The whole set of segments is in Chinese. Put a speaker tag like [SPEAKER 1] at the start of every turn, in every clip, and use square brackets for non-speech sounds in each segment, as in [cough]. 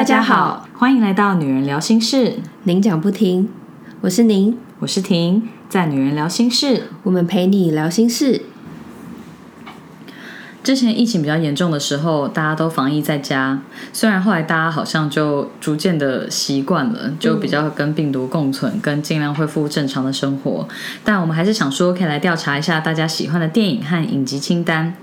[SPEAKER 1] 大家好，欢迎来到女人聊心事，
[SPEAKER 2] 您讲不停，我是您，
[SPEAKER 1] 我是婷，在女人聊心事，
[SPEAKER 2] 我们陪你聊心事。
[SPEAKER 1] 之前疫情比较严重的时候，大家都防疫在家。虽然后来大家好像就逐渐的习惯了，就比较跟病毒共存，跟尽量恢复正常的生活。但我们还是想说，可以来调查一下大家喜欢的电影和影集清单。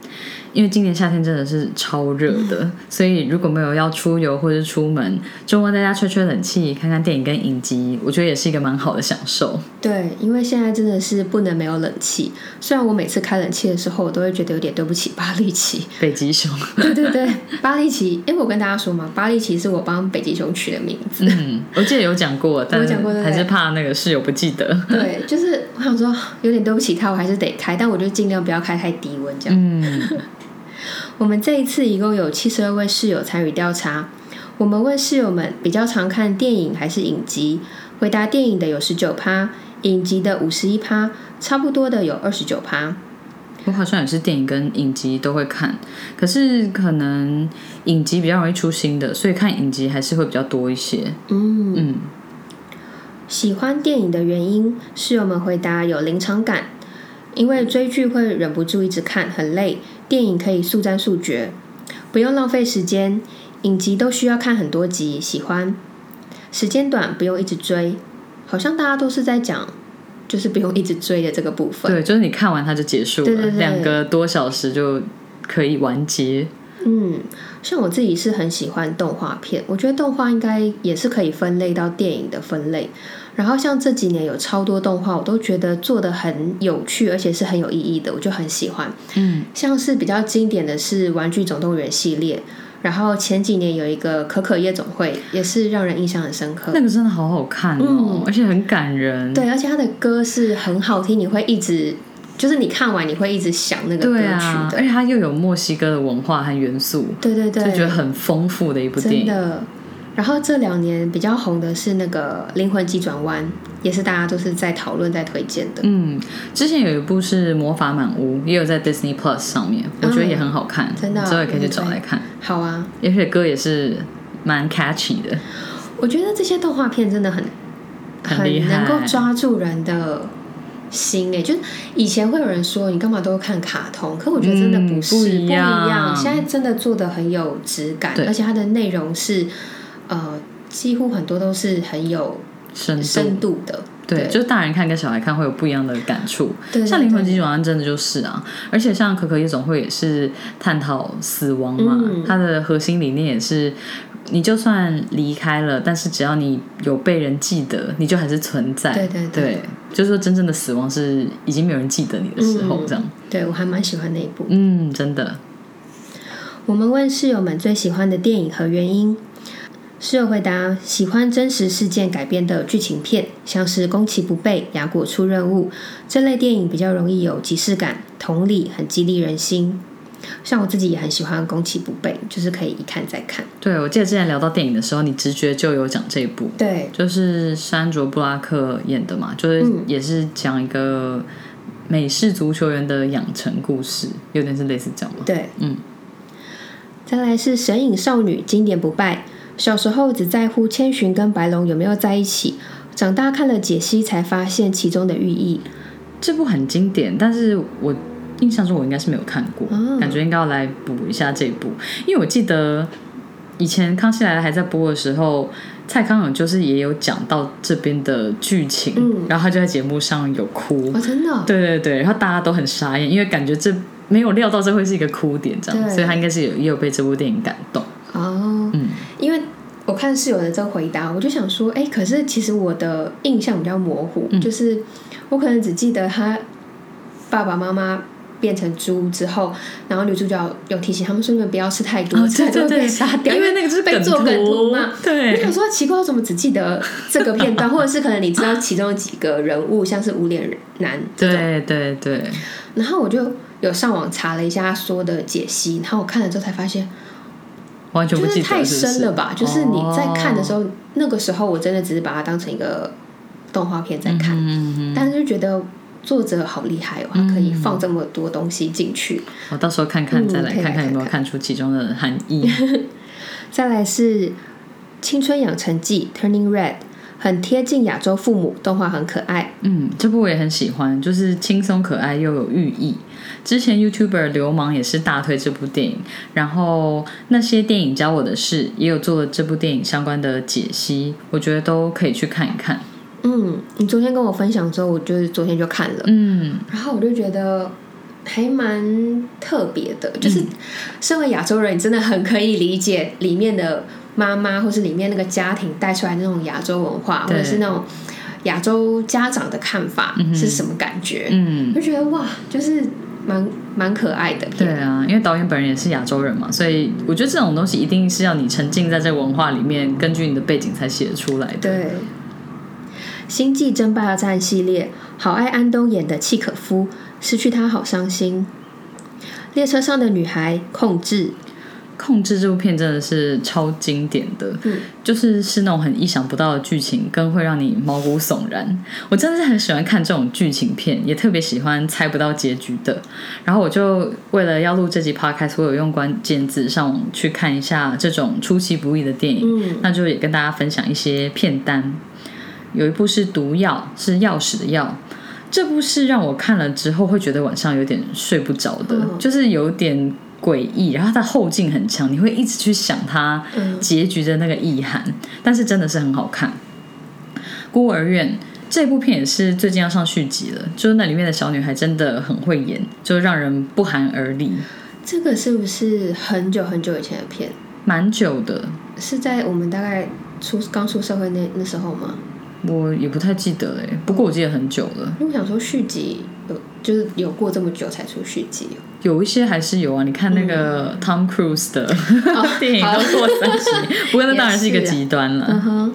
[SPEAKER 1] 因为今年夏天真的是超热的，[laughs] 所以如果没有要出游或者出门，周末在家吹吹冷气，看看电影跟影集，我觉得也是一个蛮好的享受。
[SPEAKER 2] 对，因为现在真的是不能没有冷气。虽然我每次开冷气的时候，我都会觉得有点对不起巴利奇。
[SPEAKER 1] 北极熊。[laughs]
[SPEAKER 2] 对对对，巴利奇。哎，我跟大家说嘛，巴利奇是我帮北极熊取的名字。
[SPEAKER 1] 嗯，我记得有讲过，但还是怕那个室友不记得。
[SPEAKER 2] 对，[laughs] 就是我想说有点对不起他，我还是得开，但我就尽量不要开太低温这样。嗯。我们这一次一共有七十二位室友参与调查。我们问室友们比较常看电影还是影集，回答电影的有十九趴，影集的五十一趴，差不多的有二十九趴。
[SPEAKER 1] 我好像也是电影跟影集都会看，可是可能影集比较容易出新的，所以看影集还是会比较多一些。嗯嗯。
[SPEAKER 2] 喜欢电影的原因，室友们回答有临场感，因为追剧会忍不住一直看，很累。电影可以速战速决，不用浪费时间；影集都需要看很多集，喜欢时间短，不用一直追。好像大家都是在讲，就是不用一直追的这个部分。
[SPEAKER 1] 对，就是你看完它就结束了，两个多小时就可以完结。
[SPEAKER 2] 嗯，像我自己是很喜欢动画片，我觉得动画应该也是可以分类到电影的分类。然后像这几年有超多动画，我都觉得做的很有趣，而且是很有意义的，我就很喜欢。嗯，像是比较经典的是《玩具总动员》系列，然后前几年有一个《可可夜总会》，也是让人印象很深刻。
[SPEAKER 1] 那个真的好好看哦，而且很感人。
[SPEAKER 2] 对，而且它的歌是很好听，你会一直就是你看完你会一直想那个歌曲的，
[SPEAKER 1] 而且它又有墨西哥的文化和元素，
[SPEAKER 2] 对对对，
[SPEAKER 1] 就觉得很丰富的一部电影。
[SPEAKER 2] 然后这两年比较红的是那个《灵魂急转弯》，也是大家都是在讨论、在推荐的。
[SPEAKER 1] 嗯，之前有一部是《魔法满屋》，也有在 Disney Plus 上面，我觉得也很好看，
[SPEAKER 2] 真的，
[SPEAKER 1] 之后也可以去找来看。
[SPEAKER 2] 好啊，
[SPEAKER 1] 而且歌也是蛮 catchy 的。
[SPEAKER 2] 我觉得这些动画片真的很很能够抓住人的心诶，就是以前会有人说你干嘛都看卡通，可我觉得真的不是不一样，现在真的做的很有质感，而且它的内容是。呃，几乎很多都是很有深深度的，
[SPEAKER 1] 对，就是大人看跟小孩看会有不一样的感触。对像《灵魂急转弯》真的就是啊，而且像《可可夜总会》也是探讨死亡嘛，它的核心理念也是，你就算离开了，但是只要你有被人记得，你就还是存在。
[SPEAKER 2] 对对
[SPEAKER 1] 对，就是说真正的死亡是已经没有人记得你的时候，这样。
[SPEAKER 2] 对我还蛮喜欢那一部，
[SPEAKER 1] 嗯，真的。
[SPEAKER 2] 我们问室友们最喜欢的电影和原因。室友回答：喜欢真实事件改编的剧情片，像是《攻其不备》《雅果出任务》这类电影，比较容易有即视感、同理，很激励人心。像我自己也很喜欢《攻其不备》，就是可以一看再看。
[SPEAKER 1] 对，我记得之前聊到电影的时候，你直觉就有讲这一部，
[SPEAKER 2] 对，
[SPEAKER 1] 就是山卓布拉克演的嘛，就是也是讲一个美式足球员的养成故事，有点是类似这样嘛？
[SPEAKER 2] 对，嗯。再来是《神隐少女》，经典不败。小时候只在乎千寻跟白龙有没有在一起，长大看了解析才发现其中的寓意。
[SPEAKER 1] 这部很经典，但是我印象中我应该是没有看过，感觉应该要来补一下这部，因为我记得以前康熙来了还在播的时候，蔡康永就是也有讲到这边的剧情，然后他就在节目上有哭，
[SPEAKER 2] 真的，
[SPEAKER 1] 对对对，然后大家都很傻眼，因为感觉这没有料到这会是一个哭点这样，所以他应该是有也有被这部电影感动。
[SPEAKER 2] 哦，嗯，因为我看室友的这个回答，我就想说，哎，可是其实我的印象比较模糊，就是我可能只记得他爸爸妈妈变成猪之后，然后女主角有提醒他们说，你们不要吃太多，这样就会被杀掉，
[SPEAKER 1] 因为那个就是
[SPEAKER 2] 被做梗图嘛。
[SPEAKER 1] 对，
[SPEAKER 2] 我想说奇怪，我怎么只记得这个片段，或者是可能你知道其中几个人物，像是无脸男，
[SPEAKER 1] 对对对。
[SPEAKER 2] 然后我就有上网查了一下他说的解析，然后我看了之后才发现。
[SPEAKER 1] 完全不记得，
[SPEAKER 2] 太深了吧？就是你在看的时候，那个时候我真的只是把它当成一个动画片在看，但是就觉得作者好厉害哦，他可以放这么多东西进去。
[SPEAKER 1] 我到时候看看，
[SPEAKER 2] 嗯
[SPEAKER 1] 再来看看有没有
[SPEAKER 2] 看
[SPEAKER 1] 看出其中的含义。[laughs]
[SPEAKER 2] 再来是《青春养成记》（Turning Red），很贴近亚洲父母，动画很可爱。
[SPEAKER 1] 嗯，这部我也很喜欢，就是轻松可爱又有寓意。之前 YouTuber 流氓也是大推这部电影，然后那些电影教我的事也有做了这部电影相关的解析，我觉得都可以去看一看。
[SPEAKER 2] 嗯，你昨天跟我分享之后，我就是昨天就看了，
[SPEAKER 1] 嗯，
[SPEAKER 2] 然后我就觉得还蛮特别的，就是身为亚洲人，你真的很可以理解里面的妈妈，或是里面那个家庭带出来那种亚洲文化，或者是那种亚洲家长的看法是什么感觉，
[SPEAKER 1] 嗯，
[SPEAKER 2] 我就觉得哇，就是蛮蛮可爱的片。
[SPEAKER 1] 对啊，因为导演本人也是亚洲人嘛，所以我觉得这种东西一定是要你沉浸在这个文化里面，根据你的背景才写出来的。
[SPEAKER 2] 对，《星际争霸战》系列，好爱安东演的契可夫，失去他好伤心。列车上的女孩控制，
[SPEAKER 1] 控制这部片真的是超经典的，
[SPEAKER 2] 嗯
[SPEAKER 1] 就是是那种很意想不到的剧情，更会让你毛骨悚然。我真的是很喜欢看这种剧情片，也特别喜欢猜不到结局的。然后我就为了要录这集 podcast，我有用关键字上网去看一下这种出其不意的电影，
[SPEAKER 2] 嗯
[SPEAKER 1] 那就也跟大家分享一些片单。有一部是《毒药》，是钥匙的药。这部是让我看了之后会觉得晚上有点睡不着的，
[SPEAKER 2] 嗯
[SPEAKER 1] 就是有点诡异，然后它后劲很强，你会一直去想它
[SPEAKER 2] 嗯
[SPEAKER 1] 结局的那个意涵，但是真的是很好看。孤儿院这部片也是最近要上续集了，就是那里面的小女孩真的很会演，就让人不寒而栗，
[SPEAKER 2] 这个是不是很久很久以前的片？
[SPEAKER 1] 蛮久的，
[SPEAKER 2] 是在我们大概出刚出社会那那时候吗？
[SPEAKER 1] 我也不太记得了耶，不过我记得很久了，
[SPEAKER 2] 因为我想说续集有就是有过这么久才出续集，
[SPEAKER 1] 有一些还是有啊。你看那个 Tom Cruise 的 [laughs] 电影都过三集，不过那当然是一个极端了。
[SPEAKER 2] 嗯哼，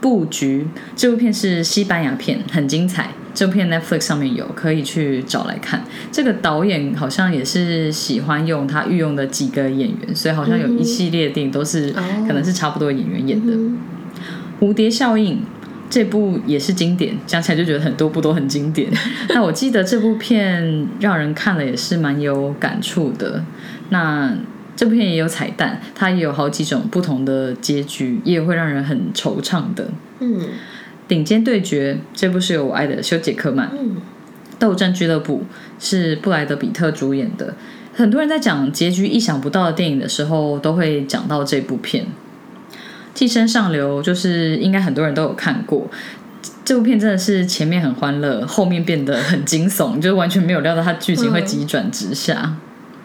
[SPEAKER 1] 布局这部片是西班牙片，很精彩。这部片 Netflix 上面有，可以去找来看。这个导演好像也是喜欢用他御用的几个演员，所以好像有一系列电影都是、
[SPEAKER 2] 哦
[SPEAKER 1] 可能是差不多演员演的。
[SPEAKER 2] 嗯
[SPEAKER 1] 蝴蝶效应这部也是经典，讲起来就觉得很多部都很经典。[laughs] 那我记得这部片让人看了也是蛮有感触的。那这部片也有彩蛋，它也有好几种不同的结局，也会让人很惆怅的。
[SPEAKER 2] 嗯
[SPEAKER 1] 顶尖对决这部是由我爱的修杰克曼，
[SPEAKER 2] 嗯
[SPEAKER 1] 斗争俱乐部是布莱德比特主演的。很多人在讲结局意想不到的电影的时候，都会讲到这部片。寄生上流就是应该很多人都有看过。这部片真的是前面很欢乐，后面变得很惊悚，就是完全没有料到它剧情会急转直下。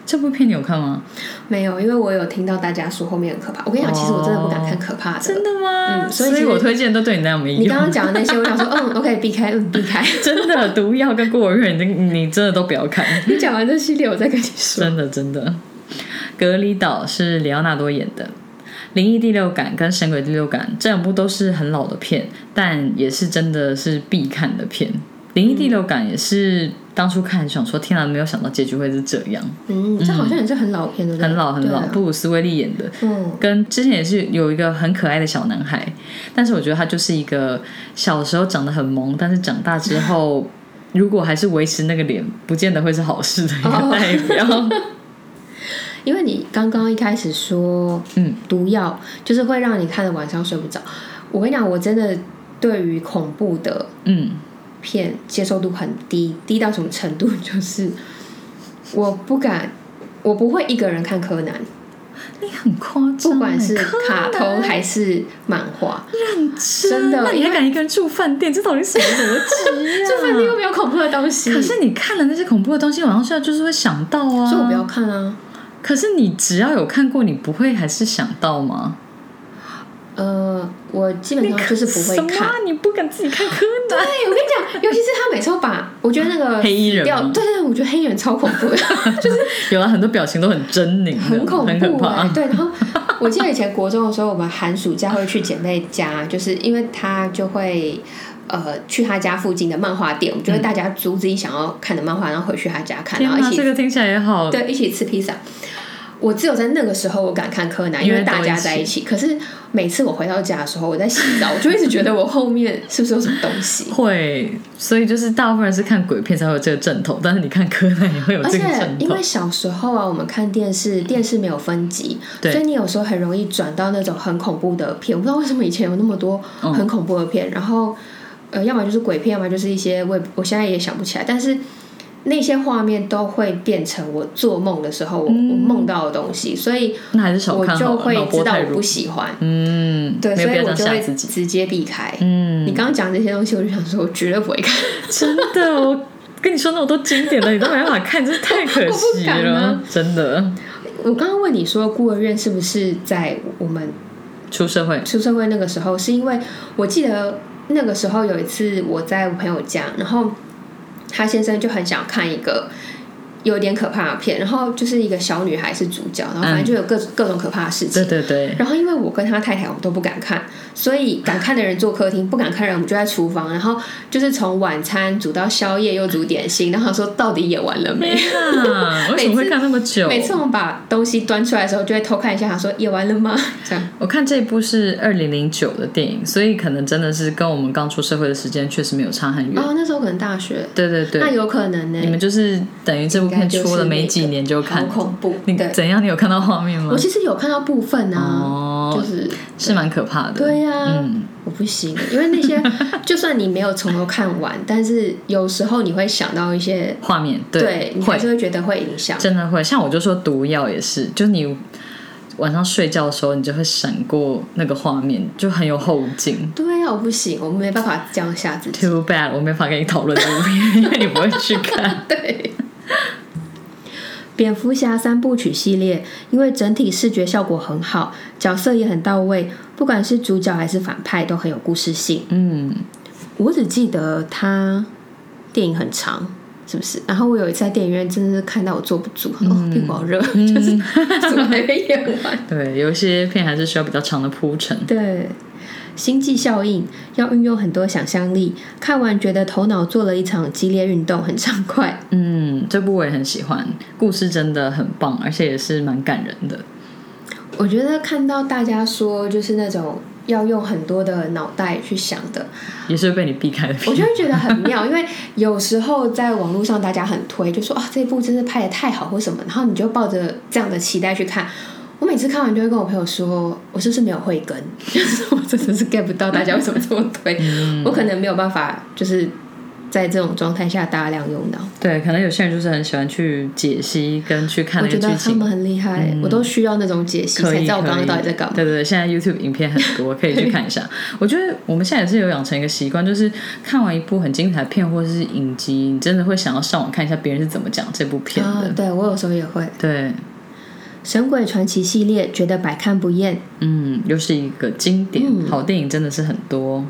[SPEAKER 1] 这部片你有看吗？
[SPEAKER 2] 没有，因为我有听到大家说后面很可怕。我跟你讲，其实我真的不敢看可怕的。
[SPEAKER 1] 真的吗？
[SPEAKER 2] 嗯所以
[SPEAKER 1] 我推荐都对你那样没用。
[SPEAKER 2] 你刚刚讲的那些，我想说，[laughs] 嗯，OK，避开，嗯，避开。
[SPEAKER 1] 真的毒药跟孤儿院，你你真的都不要看。[laughs]
[SPEAKER 2] 你讲完这系列，我再跟你说。
[SPEAKER 1] 真的真的，隔离岛是里奥纳多演的，《灵异第六感》跟《神鬼第六感》这两部都是很老的片，但也是真的是必看的片。《灵异第六感》也是当初看想说，天哪，没有想到结局会是这样，
[SPEAKER 2] 嗯，这好像也是很老片，对不对？
[SPEAKER 1] 很老很老，
[SPEAKER 2] 啊
[SPEAKER 1] 布鲁斯威利演的。
[SPEAKER 2] 嗯
[SPEAKER 1] 跟之前也是有一个很可爱的小男孩，但是我觉得他就是一个小时候长得很萌，但是长大之后如果还是维持那个脸，不见得会是好事的一个
[SPEAKER 2] 哦
[SPEAKER 1] 代表。
[SPEAKER 2] 因为你刚刚一开始说，
[SPEAKER 1] 嗯，
[SPEAKER 2] 毒药就是会让你看的晚上睡不着。我跟你讲，我真的对于恐怖的
[SPEAKER 1] 嗯，
[SPEAKER 2] 片接受度很低，低到什么程度？就是我不敢，我不会一个人看柯南，
[SPEAKER 1] 你很夸张欸，
[SPEAKER 2] 不管是卡通
[SPEAKER 1] 南
[SPEAKER 2] 还是漫画，
[SPEAKER 1] 认真
[SPEAKER 2] 真的
[SPEAKER 1] 那你还敢一个人住饭店？这到底什么逻辑呀、[laughs]
[SPEAKER 2] 这饭店又没有恐怖的东西，
[SPEAKER 1] 可是你看了那些恐怖的东西，晚上睡觉就是会想到啊。
[SPEAKER 2] 所以我不要。看啊。
[SPEAKER 1] 可是你只要有看过，你不会还是想到吗？
[SPEAKER 2] 呃，我基本上就是不会
[SPEAKER 1] 什么
[SPEAKER 2] 看
[SPEAKER 1] 啊。你不敢自己看柯南？
[SPEAKER 2] 对，我跟你讲，尤其是他每次把，我觉得那个 [laughs]
[SPEAKER 1] 黑衣人
[SPEAKER 2] 对对，我觉得黑衣人超恐怖的，[laughs] 就是
[SPEAKER 1] 有了，很多表情都很狰狞，
[SPEAKER 2] 很恐怖。对，然后我记得以前国中的时候，我们寒暑假会去姐妹家，就是因为他就会。呃，去他家附近的漫画店，我们就会大家租自己想要看的漫画，然后回去他家看，然后，一起
[SPEAKER 1] 这个听起来也好。
[SPEAKER 2] 对一起吃披萨。我只有在那个时候我敢看柯南，因为大家在一起。可是每次我回到家的时候，我在洗澡，我就一直觉得我后面是不是有什么东西？
[SPEAKER 1] 会，所以就是大部分人是看鬼片才会有这个阵头，但是你看柯南也会有这个阵头。
[SPEAKER 2] 因为小时候啊，我们看电视，电视没有分级，所以你有时候很容易转到那种很恐怖的片。我不知道为什么以前有那么多很恐怖的片，然后呃，要么就是鬼片，要么就是一些我我现在也想不起来，但是。那些画面都会变成我做梦的时候我我梦到的东西，所以
[SPEAKER 1] 那还是少看
[SPEAKER 2] 我就会知道我不喜欢，
[SPEAKER 1] 嗯，
[SPEAKER 2] 对，所以我就会直接避开。嗯，你刚刚讲这些东西，我就想说，我绝对不会看。[laughs]
[SPEAKER 1] 真的，我跟你说那么多经典的，你都没办法看，真是太可惜了。真的。
[SPEAKER 2] 我刚刚问你说，孤儿院是不是在我们
[SPEAKER 1] 出社会
[SPEAKER 2] 出社会那个时候？是因为我记得那个时候有一次我在我朋友家，然后。他先生就很想看一个。有点可怕的片，然后就是一个小女孩是主角，然后反正就有各各种可怕的事情。
[SPEAKER 1] 对对对。
[SPEAKER 2] 然后因为我跟他太太我们都不敢看，所以敢看的人坐客厅，不敢看的人我们就在厨房，然后就是从晚餐煮到宵夜又煮点心，然后说到底演完了没？[laughs]
[SPEAKER 1] 为什么会看那么久？
[SPEAKER 2] 每次我们把东西端出来的时候，就会偷看一下，他说演完了吗？这样。
[SPEAKER 1] 我看这部是二零零九的电影，所以可能真的是跟我们刚出社会的时间确实没有差很远。
[SPEAKER 2] 哦，那时候可能大学。
[SPEAKER 1] 对对对。
[SPEAKER 2] 那有可能呢。
[SPEAKER 1] 你们就是等于这部片出了没？几年就看，
[SPEAKER 2] 好恐怖！
[SPEAKER 1] 你怎样？你有看到画面吗？
[SPEAKER 2] 我其实有看到部分啊，就是
[SPEAKER 1] 是蛮可怕的。
[SPEAKER 2] 对呀，嗯，我不行，因为那些 [laughs] 就算你没有从头看完，但是有时候你会想到一些
[SPEAKER 1] 画面，对，
[SPEAKER 2] 你还是会觉得会影响。
[SPEAKER 1] 真的会，像我就说毒药也是，就是你晚上睡觉的时候，你就会闪过那个画面，就很有后劲。
[SPEAKER 2] 对呀，我不行，我没办法这样下自己。
[SPEAKER 1] Too bad，我没法跟你讨论这部片，因为你不会去看。[laughs]
[SPEAKER 2] 对。蝙蝠侠三部曲系列，因为整体视觉效果很好，角色也很到位，不管是主角还是反派都很有故事性。嗯，我只记得他电影很长，是不是？然后我有一次在电影院，真的是看到我坐不住，哦，屁股好热，就是 [laughs] 怎么还没演完？[laughs]
[SPEAKER 1] 对，有一些片还是需要比较长的铺陈。
[SPEAKER 2] 对。星际效应要运用很多想象力，看完觉得头脑做了一场激烈运动，很畅快。
[SPEAKER 1] 嗯，这部我也很喜欢，故事真的很棒，而且也是蛮感人的。
[SPEAKER 2] 我觉得看到大家说就是那种要用很多的脑袋去想的，
[SPEAKER 1] 也是被你避开的。
[SPEAKER 2] 我就会觉得很妙，[laughs] 因为有时候在网络上大家很推，就说啊这部真的拍的太好或什么，然后你就抱着这样的期待去看。我每次看完就会跟我朋友说，我是不是没有慧根？[laughs] 就是我真的是 get 不到大家为什么这么推，我可能没有办法，就是在这种状态下大量用脑。
[SPEAKER 1] 对，可能有些人就是很喜欢去解析跟去看那个剧情。
[SPEAKER 2] 我觉得他们很厉害，我都需要那种解析才知道我刚刚到底在干嘛。
[SPEAKER 1] 对对对，现在 YouTube 影片很多，可以去看一下。[laughs] 我觉得我们现在也是有养成一个习惯，就是看完一部很精彩的片或者是影集，你真的会想要上网看一下别人是怎么讲这部片的。
[SPEAKER 2] 对我有时候也会。
[SPEAKER 1] 对。
[SPEAKER 2] 《神鬼传奇》系列觉得百看不厌，
[SPEAKER 1] 嗯，又是一个经典，好电影真的是很多。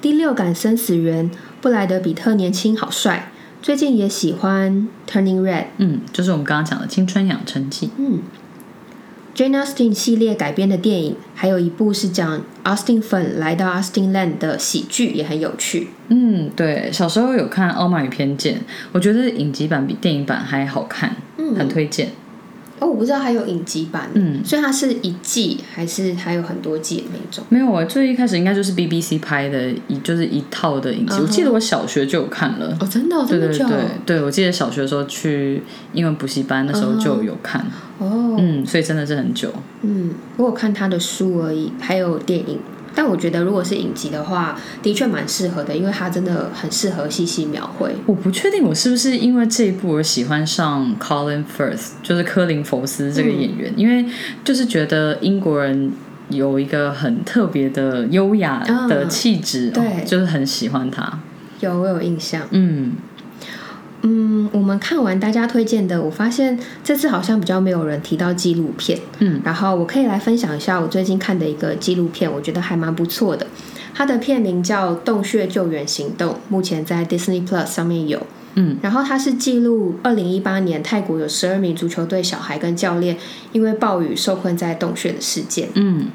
[SPEAKER 2] 第六感生死缘，布莱德比特年轻好帅，最近也喜欢《Turning Red》，
[SPEAKER 1] 嗯，就是我们刚刚讲的青春养成记，
[SPEAKER 2] 嗯。Jane Austen 系列改编的电影，还有一部是讲 Austin 粉来到 Austin Land 的喜剧，也很有趣。
[SPEAKER 1] 嗯，对，小时候有看《傲慢与偏见》，我觉得影集版比电影版还好看，嗯，很推荐。
[SPEAKER 2] 哦，我不知道还有影集版，嗯，所以它是一季还是还有很多季的那种？
[SPEAKER 1] 没有啊，最一开始应该就是 BBC 拍的，一就是一套的影集。我记得我小学就有看了，
[SPEAKER 2] 哦，真的，
[SPEAKER 1] 对对对，对我记得小学的时候去英文补习班的时候就有看，哦，嗯，所以真的是很久，
[SPEAKER 2] 嗯，我有看他的书而已，还有电影。但我觉得，如果是影集的话，的确蛮适合的，因为它真的很适合细细描绘。
[SPEAKER 1] 我不确定我是不是因为这一部而喜欢上 Colin Firth，就是科林·佛斯这个演员，因为就是觉得英国人有一个很特别的优雅的气质，
[SPEAKER 2] 对，
[SPEAKER 1] 就是很喜欢他。
[SPEAKER 2] 有，我有印象。嗯。嗯，我们看完大家推荐的，我发现这次好像比较没有人提到纪录片。嗯，然后我可以来分享一下我最近看的一个纪录片，我觉得还蛮不错的。它的片名叫《洞穴救援行动》，目前在 Disney Plus 上面有。嗯，然后它是记录二零一八年泰国有十二名足球队小孩跟教练因为暴雨受困在洞穴的事件。嗯，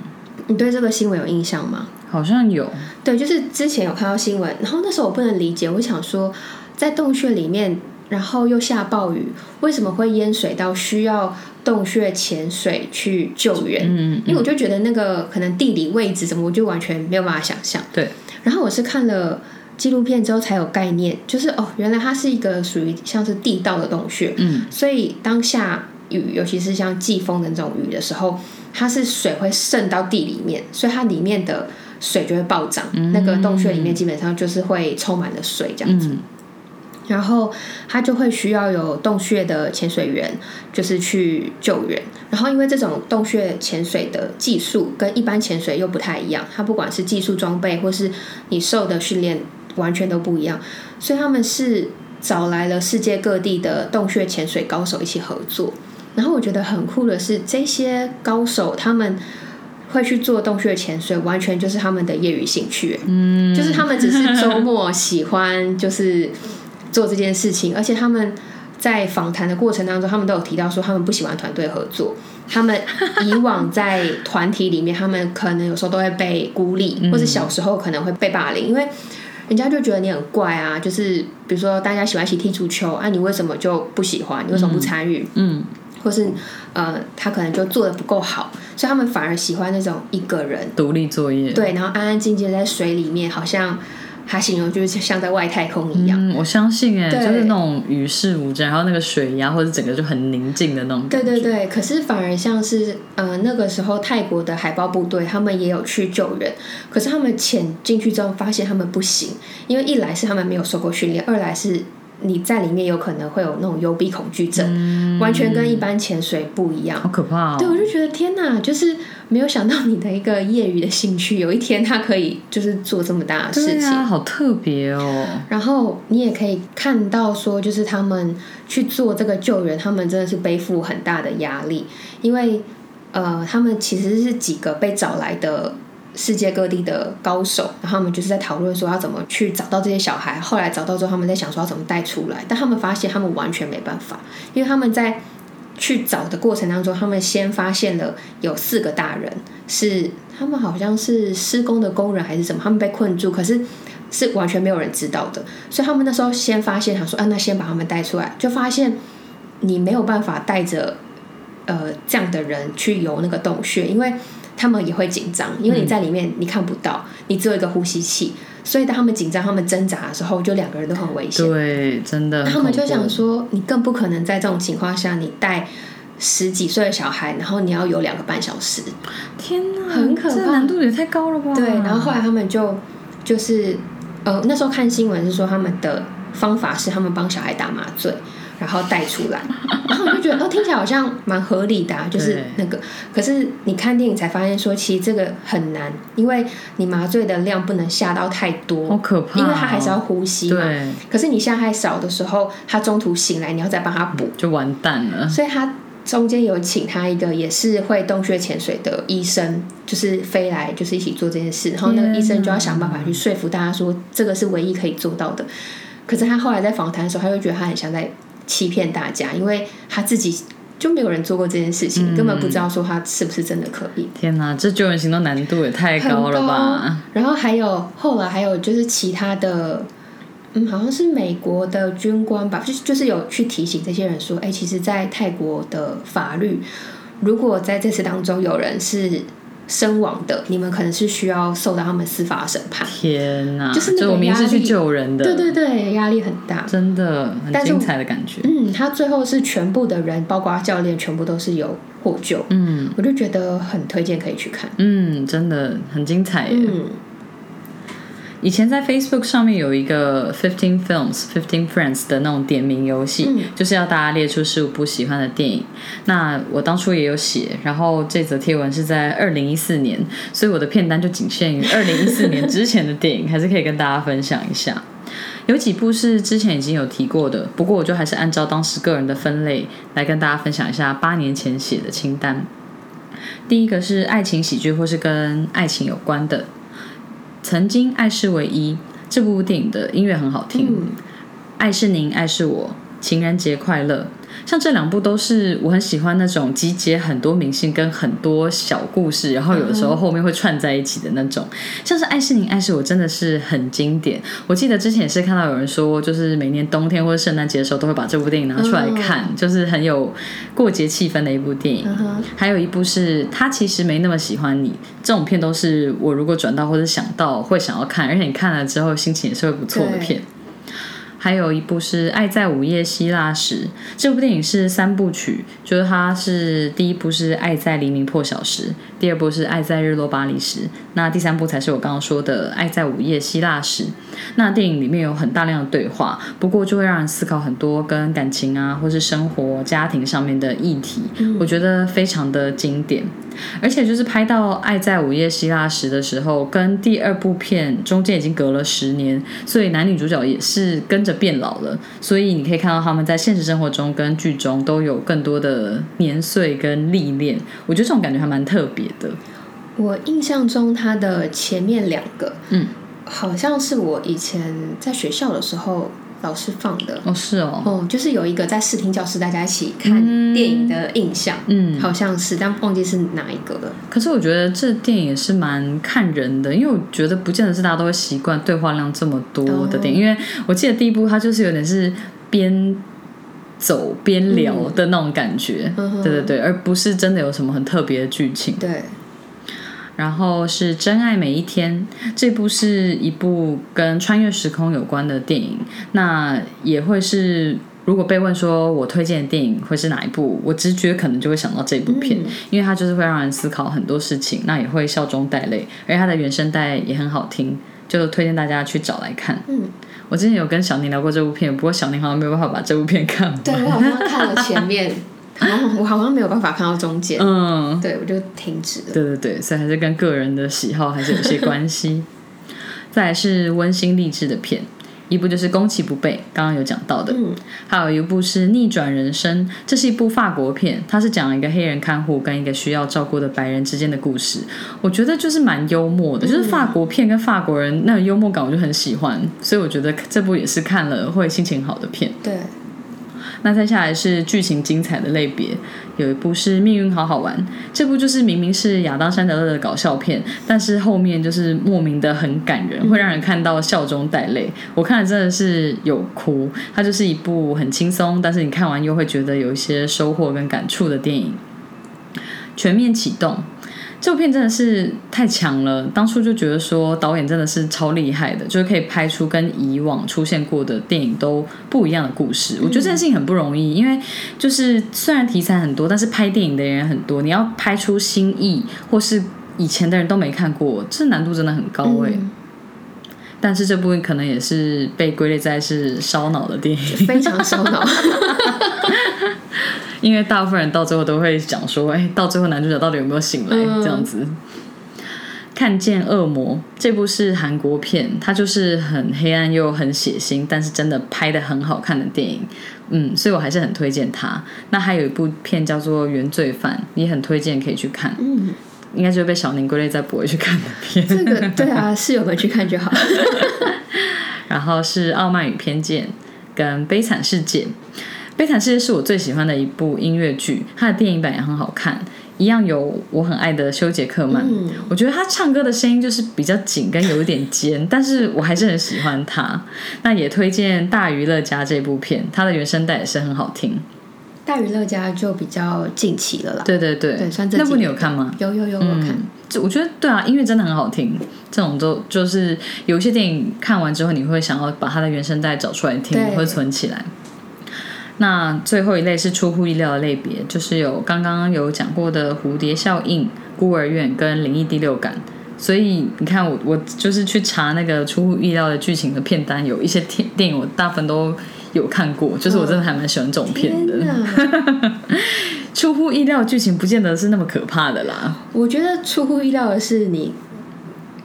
[SPEAKER 2] 你对这个新闻有印象吗？
[SPEAKER 1] 好像有。
[SPEAKER 2] 对，就是之前有看到新闻，然后那时候我不能理解，我想说。在洞穴里面然后又下暴雨，为什么会淹水到需要洞穴潜水去救援？
[SPEAKER 1] 嗯，
[SPEAKER 2] 因为我就觉得那个可能地理位置什么，我就完全没有办法想象。
[SPEAKER 1] 对，
[SPEAKER 2] 然后我是看了纪录片之后才有概念，就是哦，原来它是一个属于像是地道的洞穴，
[SPEAKER 1] 嗯，
[SPEAKER 2] 所以当下雨，尤其是像季风的那种雨的时候，它是水会渗到地里面，所以它里面的水就会暴涨，那个洞穴里面基本上就是会充满了水这样子。
[SPEAKER 1] 嗯
[SPEAKER 2] 然后他就会需要有洞穴的潜水员，就是去救援。然后因为这种洞穴潜水的技术跟一般潜水又不太一样，它不管是技术装备或是你受的训练完全都不一样，所以他们是找来了世界各地的洞穴潜水高手一起合作。然后我觉得很酷的是，这些高手他们会去做洞穴潜水，完全就是他们的业余兴趣，嗯，就是他们只是周末喜欢就是做这件事情，而且他们在访谈的过程当中，他们都有提到说他们不喜欢团队合作，他们以往在团体里面，他们可能有时候都会被孤立，或者小时候可能会被霸凌，因为。人家就觉得你很怪啊，就是比如说大家喜欢一起踢足球，啊，你为什么就不喜欢？你为什么不参与？
[SPEAKER 1] 嗯，
[SPEAKER 2] 或是呃，他可能就做的不够好，所以他们反而喜欢那种一个人
[SPEAKER 1] 独立作业，
[SPEAKER 2] 对，然后安安静静在水里面，好像他形容就是像在外太空一样。
[SPEAKER 1] 嗯，我相信哎，
[SPEAKER 2] 对
[SPEAKER 1] 就是那种与世无争，然后那个水压或者整个就很宁静的那种。
[SPEAKER 2] 对对对，可是反而像是呃那个时候泰国的海豹部队，他们也有去救援，可是他们潜进去之后发现他们不行，因为一来是他们没有受过训练，二来是你在里面有可能会有那种幽闭恐惧症，完全跟一般潜水不一样
[SPEAKER 1] 好。可怕哦。
[SPEAKER 2] 对，我就觉得天哪，就是没有想到你的一个业余的兴趣，有一天它可以就是做这么大的事情。
[SPEAKER 1] 啊，好特别哦。
[SPEAKER 2] 然后你也可以看到说，就是他们去做这个救援，他们真的是背负很大的压力，因为呃，他们其实是几个被找来的世界各地的高手，然后他们就是在讨论说要怎么去找到这些小孩。后来找到之后，他们在想说要怎么带出来，但他们发现他们完全没办法，因为他们在去找的过程当中，他们先发现了有四个大人是他们好像是施工的工人还是什么，他们被困住，可是是完全没有人知道的，所以他们那时候先发现，想说啊，那先把他们带出来，就发现你没有办法带着呃这样的人去游那个洞穴，因为他们也会紧张，因为你在里面你看不到，你只有一个呼吸器，所以当他们紧张、他们挣扎的时候，就两个人都很危险。
[SPEAKER 1] 对，真的
[SPEAKER 2] 他们就想说，你更不可能在这种情况下，你带十几岁的小孩，然后你要有两个半小时。
[SPEAKER 1] 天哪，
[SPEAKER 2] 很可怕
[SPEAKER 1] 这难度也太高了吧？
[SPEAKER 2] 对，然后后来他们就就是呃，那时候看新闻是说他们的方法是他们帮小孩打麻醉，然后带出来，[laughs] 然后我就觉得哦，听起来好像蛮合理的、啊，就是那个。可是你看电影才发现说，其实这个很难，因为你麻醉的量不能下到太多，
[SPEAKER 1] 好可怕哦
[SPEAKER 2] 因为他还是要呼吸嘛。
[SPEAKER 1] 对，
[SPEAKER 2] 可是你下太少的时候，他中途醒来，你要再帮他补，
[SPEAKER 1] 就完蛋了。
[SPEAKER 2] 所以他中间有请他一个也是会洞穴潜水的医生，就是飞来就是一起做这件事，然后那个医生就要想办法去说服大家说这个是唯一可以做到的。可是他后来在访谈的时候，他就觉得他很像在欺骗大家，因为他自己就没有人做过这件事情，根本不知道说他是不是真的可以。
[SPEAKER 1] 天哪，这救援行动难度也太高了吧？
[SPEAKER 2] 然后还有后来还有就是其他的，嗯，好像是美国的军官吧，就是就是有去提醒这些人说，哎，其实，在泰国的法律，如果在这次当中有人是身亡的，你们可能是需要受到他们司法审判。
[SPEAKER 1] 天哪，
[SPEAKER 2] 就是那个
[SPEAKER 1] 我明明是去救人的，
[SPEAKER 2] 对对对，压力很大。
[SPEAKER 1] 真的很精彩的感觉。
[SPEAKER 2] 嗯，他最后是全部的人，包括教练，全部都是有获救。
[SPEAKER 1] 嗯
[SPEAKER 2] 我就觉得很推荐可以去看。
[SPEAKER 1] 嗯，真的很精彩耶。
[SPEAKER 2] 嗯，
[SPEAKER 1] 以前在 Facebook 上面有一个 Fifteen Films Fifteen Friends 的那种点名游戏，
[SPEAKER 2] 嗯
[SPEAKER 1] 就是要大家列出十五部喜欢的电影。那我当初也有写，然后这则贴文是在二零一四年，所以我的片单就仅限于二零一四年之前的电影，还是可以跟大家分享一下。有几部是之前已经有提过的，不过我就还是按照当时个人的分类来跟大家分享一下八年前写的清单。第一个是爱情喜剧或是跟爱情有关的，曾经爱是唯一这部电影的音乐很好听，
[SPEAKER 2] 嗯
[SPEAKER 1] 爱是您，爱是我，情人节快乐》。像这两部都是我很喜欢那种集结很多明星跟很多小故事，然后有的时候后面会串在一起的那种。像是《爱是你，爱是我》真的是很经典。我记得之前也是看到有人说，就是每年冬天或者圣诞节的时候都会把这部电影拿出来看，就是很有过节气氛的一部电影。还有一部是他其实没那么喜欢你，这种片都是我如果转到或者想到会想要看，而且你看了之后心情也是会不错的片。还有一部是《爱在午夜希腊时》，这部电影是三部曲，就是它是第一部是《爱在黎明破晓时》，第二部是《爱在日落巴黎时》，那第三部才是我刚刚说的《爱在午夜希腊时》。那电影里面有很大量的对话，不过就会让人思考很多跟感情啊，或是生活、家庭上面的议题，我觉得非常的经典。而且就是拍到《爱在午夜希腊时》的时候，跟第二部片中间已经隔了十年，所以男女主角也是跟着变老了。所以你可以看到他们在现实生活中跟剧中都有更多的年岁跟历练。我觉得这种感觉还蛮特别的。
[SPEAKER 2] 我印象中，他的前面两个，嗯，好像是我以前在学校的时候。老师放的
[SPEAKER 1] 哦，是哦，
[SPEAKER 2] 哦，就是有一个在视听教室大家一起看电影的印象，嗯，好像是，但忘记是哪一个了。
[SPEAKER 1] 可是我觉得这电影也是蛮看人的，因为我觉得不见得是大家都会习惯对话量这么多的电影，因为我记得第一部它就是有点是边走边聊的那种感觉，对对对，而不是真的有什么很特别的剧情，
[SPEAKER 2] 对。
[SPEAKER 1] 然后是《真爱每一天》，这部是一部跟穿越时空有关的电影。那也会是，如果被问说我推荐的电影会是哪一部，我直觉可能就会想到这部片，因为它就是会让人思考很多事情，那也会笑中带泪，而且它的原声带也很好听，就推荐大家去找来看。嗯，我之前有跟小宁聊过这部片，不过小宁好像没有办法把这部片看完。
[SPEAKER 2] 对我好像看了前面。[laughs] 我好像没有办法看到中间，嗯，对我就停止了。
[SPEAKER 1] 对对对，所以还是跟个人的喜好还是有些关系。[laughs] 再来是温馨励志的片，一部就是《攻其不备》，刚刚有讲到的，嗯，还有一部是《逆转人生》，这是一部法国片，它是讲一个黑人看护跟一个需要照顾的白人之间的故事。我觉得就是蛮幽默的，就是法国片跟法国人那种幽默感，我就很喜欢，所以我觉得这部也是看了会心情好的片。
[SPEAKER 2] 对。
[SPEAKER 1] 那再下来是剧情精彩的类别，有一部是《命运好好玩》，这部就是明明是亚当·山德勒的搞笑片，但是后面就是莫名的很感人，会让人看到笑中带泪。我看了真的是有哭，它就是一部很轻松，但是你看完又会觉得有一些收获跟感触的电影。全面启动。这部片真的是太强了，当初就觉得说导演真的是超厉害的，就是可以拍出跟以往出现过的电影都不一样的故事。我觉得这件事情很不容易，因为就是虽然题材很多，但是拍电影的人很多，你要拍出新意或是以前的人都没看过，这难度真的很高哎。但是这部分可能也是被归类在是烧脑的电影，
[SPEAKER 2] 非常烧脑。[laughs]
[SPEAKER 1] 因为大部分人到最后都会讲说，哎，到最后男主角到底有没有醒来？这样子。看见恶魔这部是韩国片，它就是很黑暗又很血腥，但是真的拍的很好看的电影。嗯，所以我还是很推荐它。那还有一部片叫做《原罪犯》，也很推荐可以去看。嗯，应该就被小宁归类在不会去看的片。
[SPEAKER 2] 这个对啊，室友们去看就好。[laughs]
[SPEAKER 1] 然后是《傲慢与偏见》跟《悲惨世界》。《悲惨世界》是我最喜欢的一部音乐剧，它的电影版也很好看，一样有我很爱的修杰克曼。我觉得他唱歌的声音就是比较紧，跟有一点尖，但是我还是很喜欢他。那也推荐《大娱乐家》这部片，它的原声带也是很好听。
[SPEAKER 2] 《大娱乐家》就比较近期了啦。
[SPEAKER 1] 对对对，
[SPEAKER 2] 对，算
[SPEAKER 1] 那部你有看吗？
[SPEAKER 2] 有有有，我看。
[SPEAKER 1] 我觉得对啊，音乐真的很好听。这种都就是有一些电影看完之后，你会想要把它的原声带找出来听，会存起来。那最后一类是出乎意料的类别，就是有刚刚有讲过的蝴蝶效应、孤儿院跟灵异第六感。所以你看，我我就是去查那个出乎意料的剧情的片单，有一些电电影我大部分都有看过，就是我真的还蛮喜欢这种片的。[laughs] 出乎意料剧情不见得是那么可怕的啦。
[SPEAKER 2] 我觉得出乎意料的是你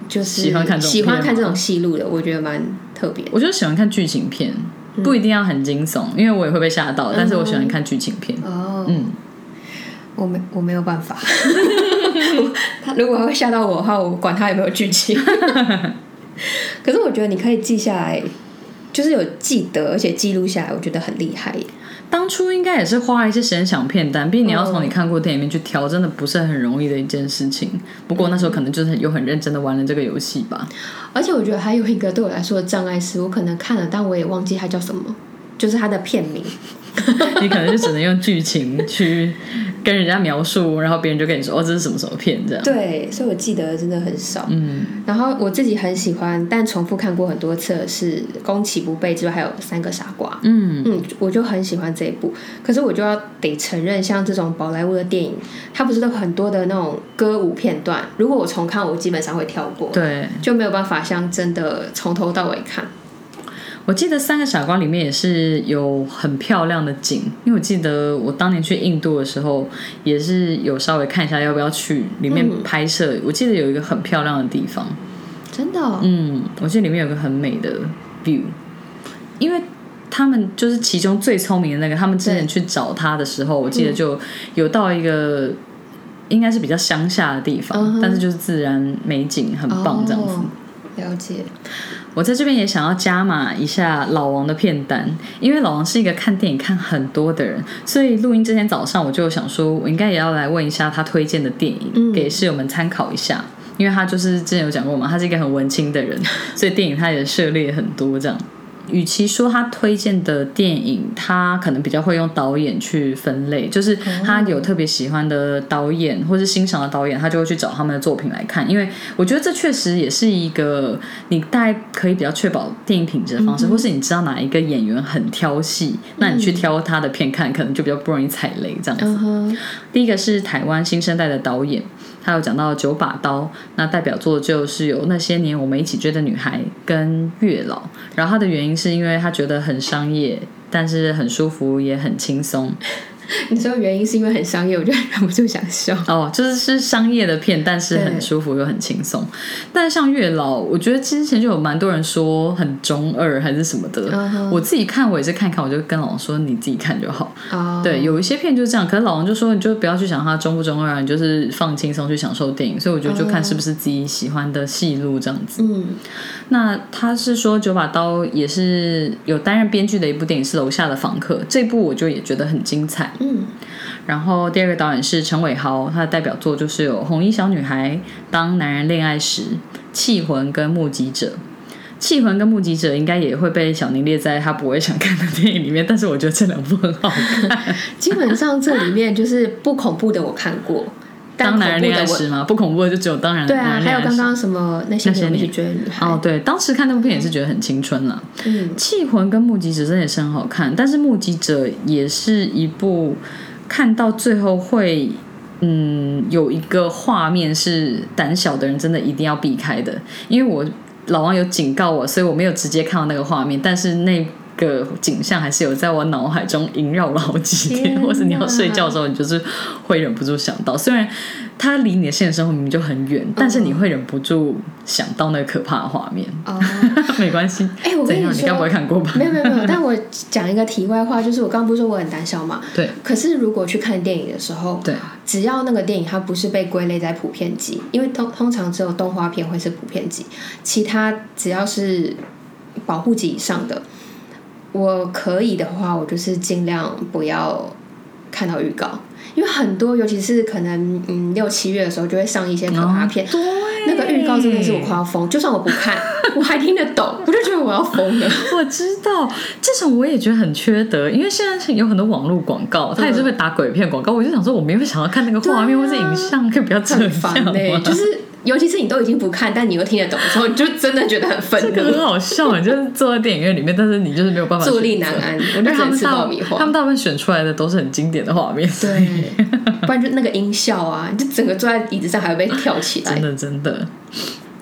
[SPEAKER 2] 就是
[SPEAKER 1] 喜欢看
[SPEAKER 2] 喜欢看这种戏路的，我觉得蛮特别。
[SPEAKER 1] 我就喜欢看剧情片。不一定要很惊悚，因为我也会被吓到。但是我喜欢看剧情片。哦，嗯，
[SPEAKER 2] 我没我没有办法。他 [laughs] 如果会吓到我的话，我管他有没有剧情。[laughs] 可是我觉得你可以记下来，就是有记得，而且记录下来，我觉得很厉害。
[SPEAKER 1] 当初应该也是花了一些时间想片单，毕竟你要从你看过电影里面去挑，真的不是很容易的一件事情。不过那时候可能就是有很认真的玩了这个游戏吧。
[SPEAKER 2] 而且我觉得还有一个对我来说的障碍是，我可能看了，但我也忘记它叫什么，就是它的片名。
[SPEAKER 1] 你可能就只能用剧情去跟人家描述，然后别人就跟你说：“哦，这是什么什么片？”这样。
[SPEAKER 2] 对，所以我记得真的很少。嗯。然后我自己很喜欢，但重复看过很多次的是《攻其不备》之外，还有《三个傻瓜》。嗯嗯，我就很喜欢这一部。可是我就要得承认，像这种宝莱坞的电影，它不是都很多的那种歌舞片段？如果我重看，我基本上会跳过。
[SPEAKER 1] 对。
[SPEAKER 2] 就没有办法像真的从头到尾看。
[SPEAKER 1] 我记得《三个傻瓜》里面也是有很漂亮的景，因为我记得我当年去印度的时候，也是有稍微看一下要不要去里面拍摄。我记得有一个很漂亮的地方，
[SPEAKER 2] 真的，
[SPEAKER 1] 嗯，我记得里面有个很美的 view，因为他们就是其中最聪明的那个，他们之前去找他的时候，我记得就有到一个应该是比较乡下的地方，但是就是自然美景很棒这样子。
[SPEAKER 2] 了解。
[SPEAKER 1] 我在这边也想要加码一下老王的片单，因为老王是一个看电影看很多的人，所以录音之前早上我就想说，我应该也要来问一下他推荐的电影，给室友们参考一下，因为他就是之前有讲过嘛，他是一个很文青的人，[laughs] 所以电影他也涉猎很多这样。与其说他推荐的电影，他可能比较会用导演去分类，就是他有特别喜欢的导演或是欣赏的导演，他就会去找他们的作品来看。因为我觉得这确实也是一个你大概可以比较确保电影品质的方式，或是你知道哪一个演员很挑戏，那你去挑他的片看，可能就比较不容易踩雷这样子。第一个是台湾新生代的导演。他有讲到九把刀，那代表作就是有那些年我们一起追的女孩跟月老，然后他的原因是因为他觉得很商业，但是很舒服也很轻松。[laughs]
[SPEAKER 2] 你说原因是因为很商业，我就 [laughs] 忍不住想笑。
[SPEAKER 1] 哦，就是是商业的片，但是很舒服又很轻松。但是像月老，我觉得之前就有蛮多人说很中二还是什么的。我自己看我也是看看，我就跟老王说你自己看就好。对，有一些片就是这样。可是老王就说你就不要去想它中不中二，你就是放轻松去享受电影。所以我觉得就看是不是自己喜欢的戏路这样子。嗯，那他是说九把刀也是有担任编剧的一部电影是楼下的房客，这部我就也觉得很精彩。嗯，然后第二个导演是陈伟豪，他的代表作就是有《红衣小女孩》、《当男人恋爱时》、《气魂》跟《目击者》。《气魂》跟《目击者》应该也会被小宁列在他不会想看的电影里面，但是我觉得这两部很好看。[laughs]
[SPEAKER 2] 基本上这里面就是不恐怖的我看过，《
[SPEAKER 1] 当男人恋爱时》吗？不恐怖的就只有《当然》。
[SPEAKER 2] 对啊，还有刚刚什么那些年追的女孩。
[SPEAKER 1] 哦，对，当时看那部片也是觉得很青春了。嗯，《气魂》跟《目击者》真的也是很好看，但是《目击者》也是一部。看到最后会，嗯，有一个画面是胆小的人真的一定要避开的，因为我老王有警告我，所以我没有直接看到那个画面，但是那。个景象还是有在我脑海中萦绕了好几天，或是你要睡觉的时候，你就是会忍不住想到。虽然它离你的现实生活明明就很远，但是你会忍不住想到那个可怕的画面。哦，[laughs] 没关系。
[SPEAKER 2] 哎，我跟你说，
[SPEAKER 1] 你该不会看过吧？
[SPEAKER 2] 没有没有没有。但我讲一个题外话，就是我刚刚不是说我很胆小嘛？[laughs]
[SPEAKER 1] 对。
[SPEAKER 2] 可是如果去看电影的时候，
[SPEAKER 1] 对，
[SPEAKER 2] 只要那个电影它不是被归类在普遍级，因为通通常只有动画片会是普遍级，其他只要是保护级以上的。我可以的话，我就是尽量不要看到预告，因为很多，尤其是可能嗯六七月的时候，就会上一些可怕片，那个预告真的是我快要疯。就算我不看，我还听得懂，我就觉得我要疯了。[laughs]
[SPEAKER 1] 我知道这种我也觉得很缺德，因为现在有很多网络广告，它也是会打鬼片广告，我就想说，我没有想要看那个画面或者影像，可以不要这样
[SPEAKER 2] 吗？就是。尤其是你都已经不看，但你又听得懂的时候，你就真的觉得很愤怒。
[SPEAKER 1] 这个很好笑，你就是坐在电影院里面，但是你就是没有办法
[SPEAKER 2] 坐立难安。我就他们大
[SPEAKER 1] 他们大部分选出来的都是很经典的画面，
[SPEAKER 2] 对，[laughs] 不然就那个音效啊，就整个坐在椅子上还会被跳起来。
[SPEAKER 1] 真的真的。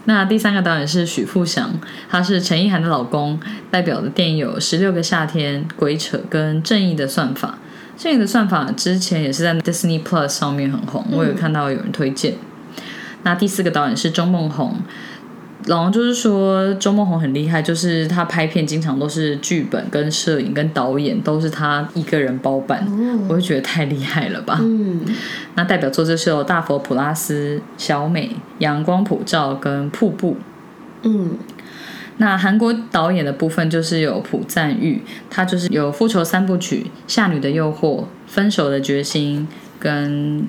[SPEAKER 1] 那第三个导演是许富祥，他是陈意涵的老公，代表的电影有《十六个夏天》、《鬼扯》跟《正义的算法》。《正义的算法》之前也是在 Disney Plus 上面很红，我有看到有人推荐。那第四个导演是钟梦宏，老王就是说钟梦红很厉害，就是他拍片经常都是剧本跟摄影跟导演都是他一个人包办，我就觉得太厉害了吧。嗯，那代表作就是有《大佛普拉斯》、《小美》、《阳光普照》跟《瀑布》。嗯，那韩国导演的部分就是有朴赞玉，他就是有《复仇三部曲》《夏女的诱惑》《分手的决心》跟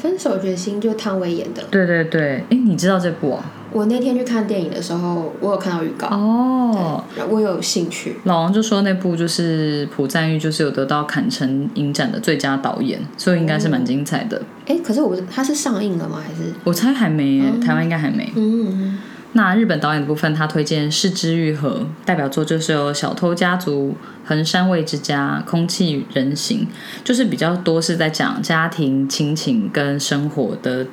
[SPEAKER 2] 分手决心就汤唯演的。
[SPEAKER 1] 对对对，哎，你知道这部啊？
[SPEAKER 2] 我那天去看电影的时候，我有看到预告
[SPEAKER 1] 哦，
[SPEAKER 2] 对我有兴趣。
[SPEAKER 1] 老王就说那部就是朴赞玉，就是有得到坎城影展的最佳导演，所以应该是蛮精彩的。
[SPEAKER 2] 哎，可是我他是上映了吗？还是
[SPEAKER 1] 我猜还没耶，台湾应该还没。
[SPEAKER 2] 嗯，
[SPEAKER 1] 那日本导演的部分，他推荐《四之愈合》，代表作就是有《小偷家族》《横山卫之家》《空气与人形》，就是比较多是在讲家庭亲情跟生活的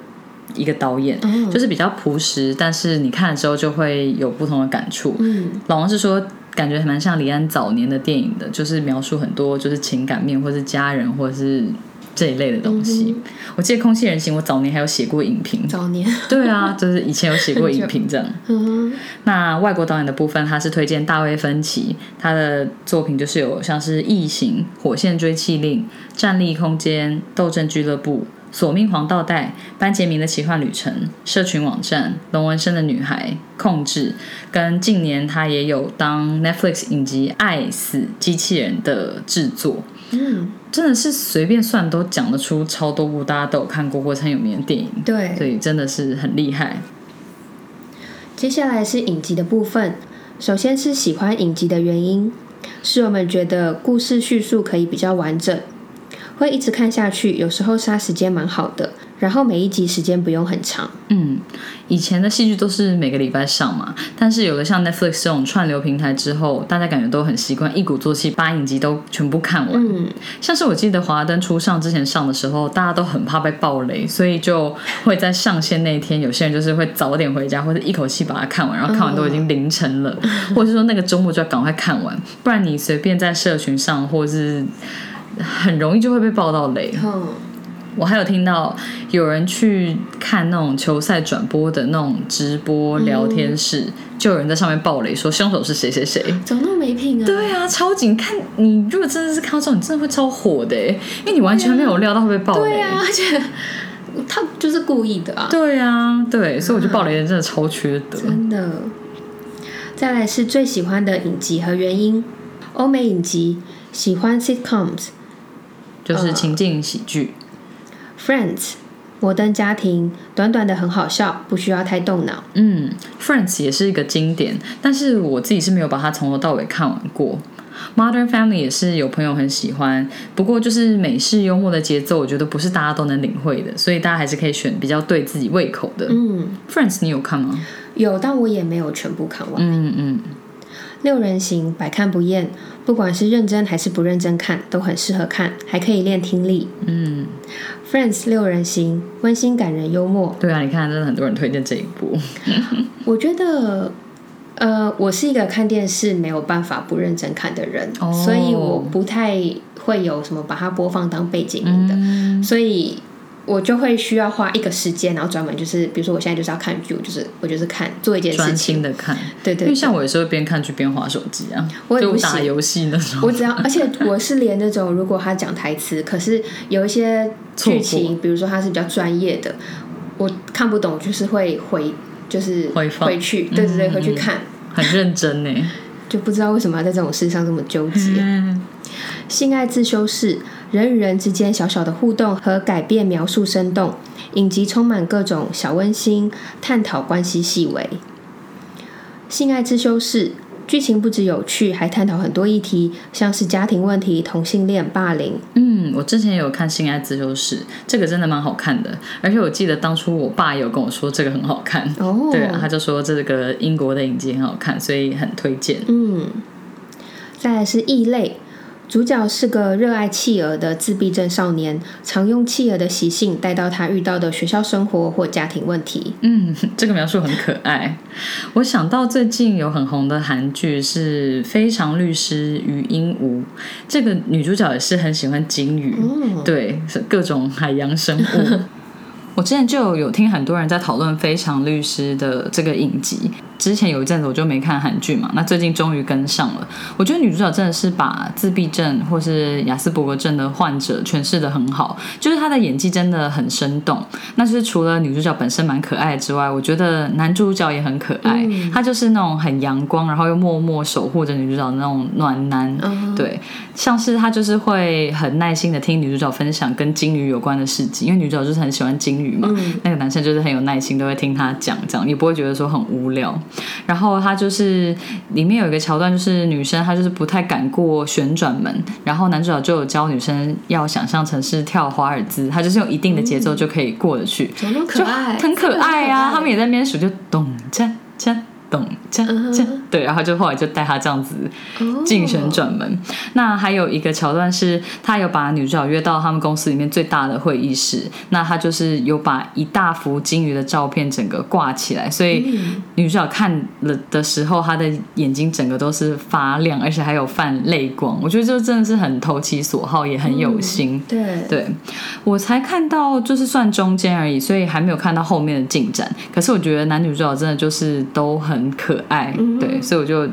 [SPEAKER 1] 一个导演，
[SPEAKER 2] 哦
[SPEAKER 1] 就是比较朴实，但是你看了之后就会有不同的感触。
[SPEAKER 2] 嗯，
[SPEAKER 1] 老王是说，感觉蛮像李安早年的电影的，就是描述很多就是情感面，或是家人，或者是这一类的东西。我记得《空气人形》，我早年还有写过影评。
[SPEAKER 2] 早年，
[SPEAKER 1] 对啊，就是以前有写过影评这样。[laughs]
[SPEAKER 2] 嗯
[SPEAKER 1] 那外国导演的部分，他是推荐大卫芬奇，他的作品就是有像是《异形》《火线追缉令》《站立空间》《斗争俱乐部》《索命黄道带》《班杰明的奇幻旅程》《社群网站》《龙纹身的女孩》《控制》，跟近年他也有当 Netflix 影集《爱死机器人》的制作。
[SPEAKER 2] 嗯，
[SPEAKER 1] 真的是随便算都讲得出超多部大家都有看过或是很有名的电影，
[SPEAKER 2] 对所。
[SPEAKER 1] 以真的是很厉害。
[SPEAKER 2] 接下来是影集的部分，首先是喜欢影集的原因，是我们觉得故事叙述可以比较完整，会一直看下去，有时候杀时间蛮好的，然后每一集时间不用很长。
[SPEAKER 1] 嗯，以前的戏剧都是每个礼拜上嘛，但是有了像 Netflix 这种串流平台之后，大家感觉都很习惯一鼓作气把影集都全部看完。
[SPEAKER 2] 嗯，
[SPEAKER 1] 像是我记得《华灯初上》之前上的时候，大家都很怕被暴雷，所以就会在上线那一天，有些人就是会早点回家，或者一口气把它看完，然后看完都已经凌晨了，或者是说那个周末就要赶快看完，不然你随便在社群上或者是很容易就会被爆到雷。
[SPEAKER 2] 嗯，
[SPEAKER 1] 我还有听到有人去看那种球赛转播的那种直播聊天室，就有人在上面爆雷说凶手是谁谁谁。
[SPEAKER 2] 怎么那么没品啊？
[SPEAKER 1] 对啊，超紧！看你如果真的是看到这种，你真的会超火的耶，因为你完全没有料到会被爆雷。
[SPEAKER 2] 对啊，而且他就是故意的啊，
[SPEAKER 1] 对啊，对，所以我觉得爆雷人真的超缺德。
[SPEAKER 2] 真的。再来是最喜欢的影集和原因，欧美影集喜欢 sitcoms。
[SPEAKER 1] 就是情境喜剧，
[SPEAKER 2] Friends，摩登家庭，短短的很好笑，不需要太动脑。
[SPEAKER 1] 嗯，Friends 也是一个经典，但是我自己是没有把它从头到尾看完过。Modern Family 也是有朋友很喜欢，不过就是美式幽默的节奏，我觉得不是大家都能领会的，所以大家还是可以选比较对自己胃口的。
[SPEAKER 2] 嗯
[SPEAKER 1] ，Friends 你有看吗？
[SPEAKER 2] 有，但我也没有全部看完。
[SPEAKER 1] 嗯嗯，
[SPEAKER 2] 六人行，百看不厌，不管是认真还是不认真看，都很适合看，还可以练听力。
[SPEAKER 1] 嗯，
[SPEAKER 2] Friends 六人行，温馨感人幽默。
[SPEAKER 1] 对啊，你看，真的很多人推荐这一部。[laughs]
[SPEAKER 2] 我觉得，呃，我是一个看电视没有办法不认真看的人，
[SPEAKER 1] 哦
[SPEAKER 2] 所以我不太会有什么把它播放当背景音的，
[SPEAKER 1] 嗯
[SPEAKER 2] 所以我就会需要花一个时间，然后专门就是，比如说我现在就是要看剧，我就是我就是看做一件事情，专
[SPEAKER 1] 心的看，
[SPEAKER 2] 对对对
[SPEAKER 1] 因为像我有时候边看剧边划手机啊，
[SPEAKER 2] 我也不
[SPEAKER 1] 就打游戏那种。
[SPEAKER 2] 我只要，而且我是连那种如果他讲台词，可是有一些剧情，比如说他是比较专业的，我看不懂，就是会回，就是
[SPEAKER 1] 回
[SPEAKER 2] 回去，对对对，
[SPEAKER 1] 嗯
[SPEAKER 2] 回去看，
[SPEAKER 1] 很认真呢。
[SPEAKER 2] 就不知道为什么要在这种事上这么纠结。
[SPEAKER 1] 嗯，
[SPEAKER 2] 性爱自修室，人与人之间小小的互动和改变描述生动，影集充满各种小温馨，探讨关系细微。性爱自修室剧情不止有趣，还探讨很多议题，像是家庭问题、同性恋、霸凌。
[SPEAKER 1] 嗯，我之前也有看《性爱自修室》，这个真的蛮好看的。而且我记得当初我爸也有跟我说这个很好看，
[SPEAKER 2] 哦，
[SPEAKER 1] 对啊，他就说这个英国的影集很好看，所以很推荐。
[SPEAKER 2] 嗯，再来是异类，主角是个热爱企鹅的自闭症少年，常用企鹅的习性带到他遇到的学校生活或家庭问题。
[SPEAKER 1] 嗯，这个描述很可爱。我想到最近有很红的韩剧是《非常律师与鹦鹉》，这个女主角也是很喜欢鲸鱼，
[SPEAKER 2] 嗯，
[SPEAKER 1] 对，是各种海洋生物。[laughs] 我之前就有听很多人在讨论《非常律师》的这个影集。之前有一阵子我就没看韩剧嘛，那最近终于跟上了。我觉得女主角真的是把自闭症或是雅斯伯格症的患者诠释的很好，就是她的演技真的很生动。那就是除了女主角本身蛮可爱之外，我觉得男主角也很可爱。他就是那种很阳光，然后又默默守护着女主角的那种暖男。对，像是他就是会很耐心的听女主角分享跟金鱼有关的事迹，因为女主角就是很喜欢金鱼嘛。那个男生就是很有耐心，都会听他讲，这样也不会觉得说很无聊。然后他就是里面有一个桥段，就是女生她就是不太敢过旋转门，然后男主角就有教女生要想象成是跳华尔兹，他就是用一定的节奏就可以过得去，
[SPEAKER 2] 怎么可爱，
[SPEAKER 1] 很可爱啊！他们也在那边数，就咚锵锵。咚锵锵，对，然后就后来就带他这样子竞选转门。那还有一个桥段是，他有把女主角约到他们公司里面最大的会议室。那他就是有把一大幅金鱼的照片整个挂起来，所以女主角看了的时候，她的眼睛整个都是发亮，而且还有泛泪光。我觉得这真的是很投其所好，也很有心。
[SPEAKER 2] 对，
[SPEAKER 1] 对我才看到就是算中间而已，所以还没有看到后面的进展。可是我觉得男女主角真的就是都很。很可爱，对，所以我就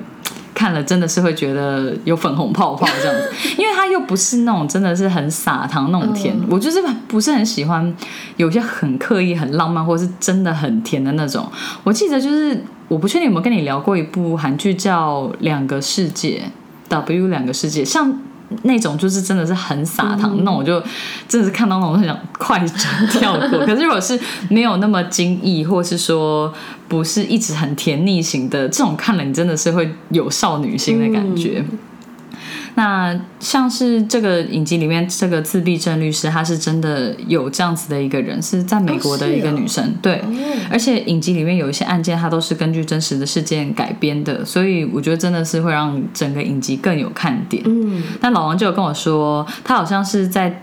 [SPEAKER 1] 看了，真的是会觉得有粉红泡泡这样子，[laughs] 因为它又不是那种真的是很撒糖那种甜，我就是不是很喜欢有些很刻意、很浪漫，或是真的很甜的那种。我记得就是我不确定有没有跟你聊过一部韩剧叫《两个世界》，W 两个世界，像。那种就是真的是很撒糖，那我就真的是看到那种很想快转跳过。[laughs] 可是如果是没有那么惊异，或是说不是一直很甜腻型的这种，看了你真的是会有少女心的感觉。那像是这个影集里面这个自闭症律师，她是真的有这样子的一个人，是在美国的一个女生，对。而且影集里面有一些案件，它都是根据真实的事件改编的，所以我觉得真的是会让整个影集更有看点。嗯。那老王就有跟我说，他好像是在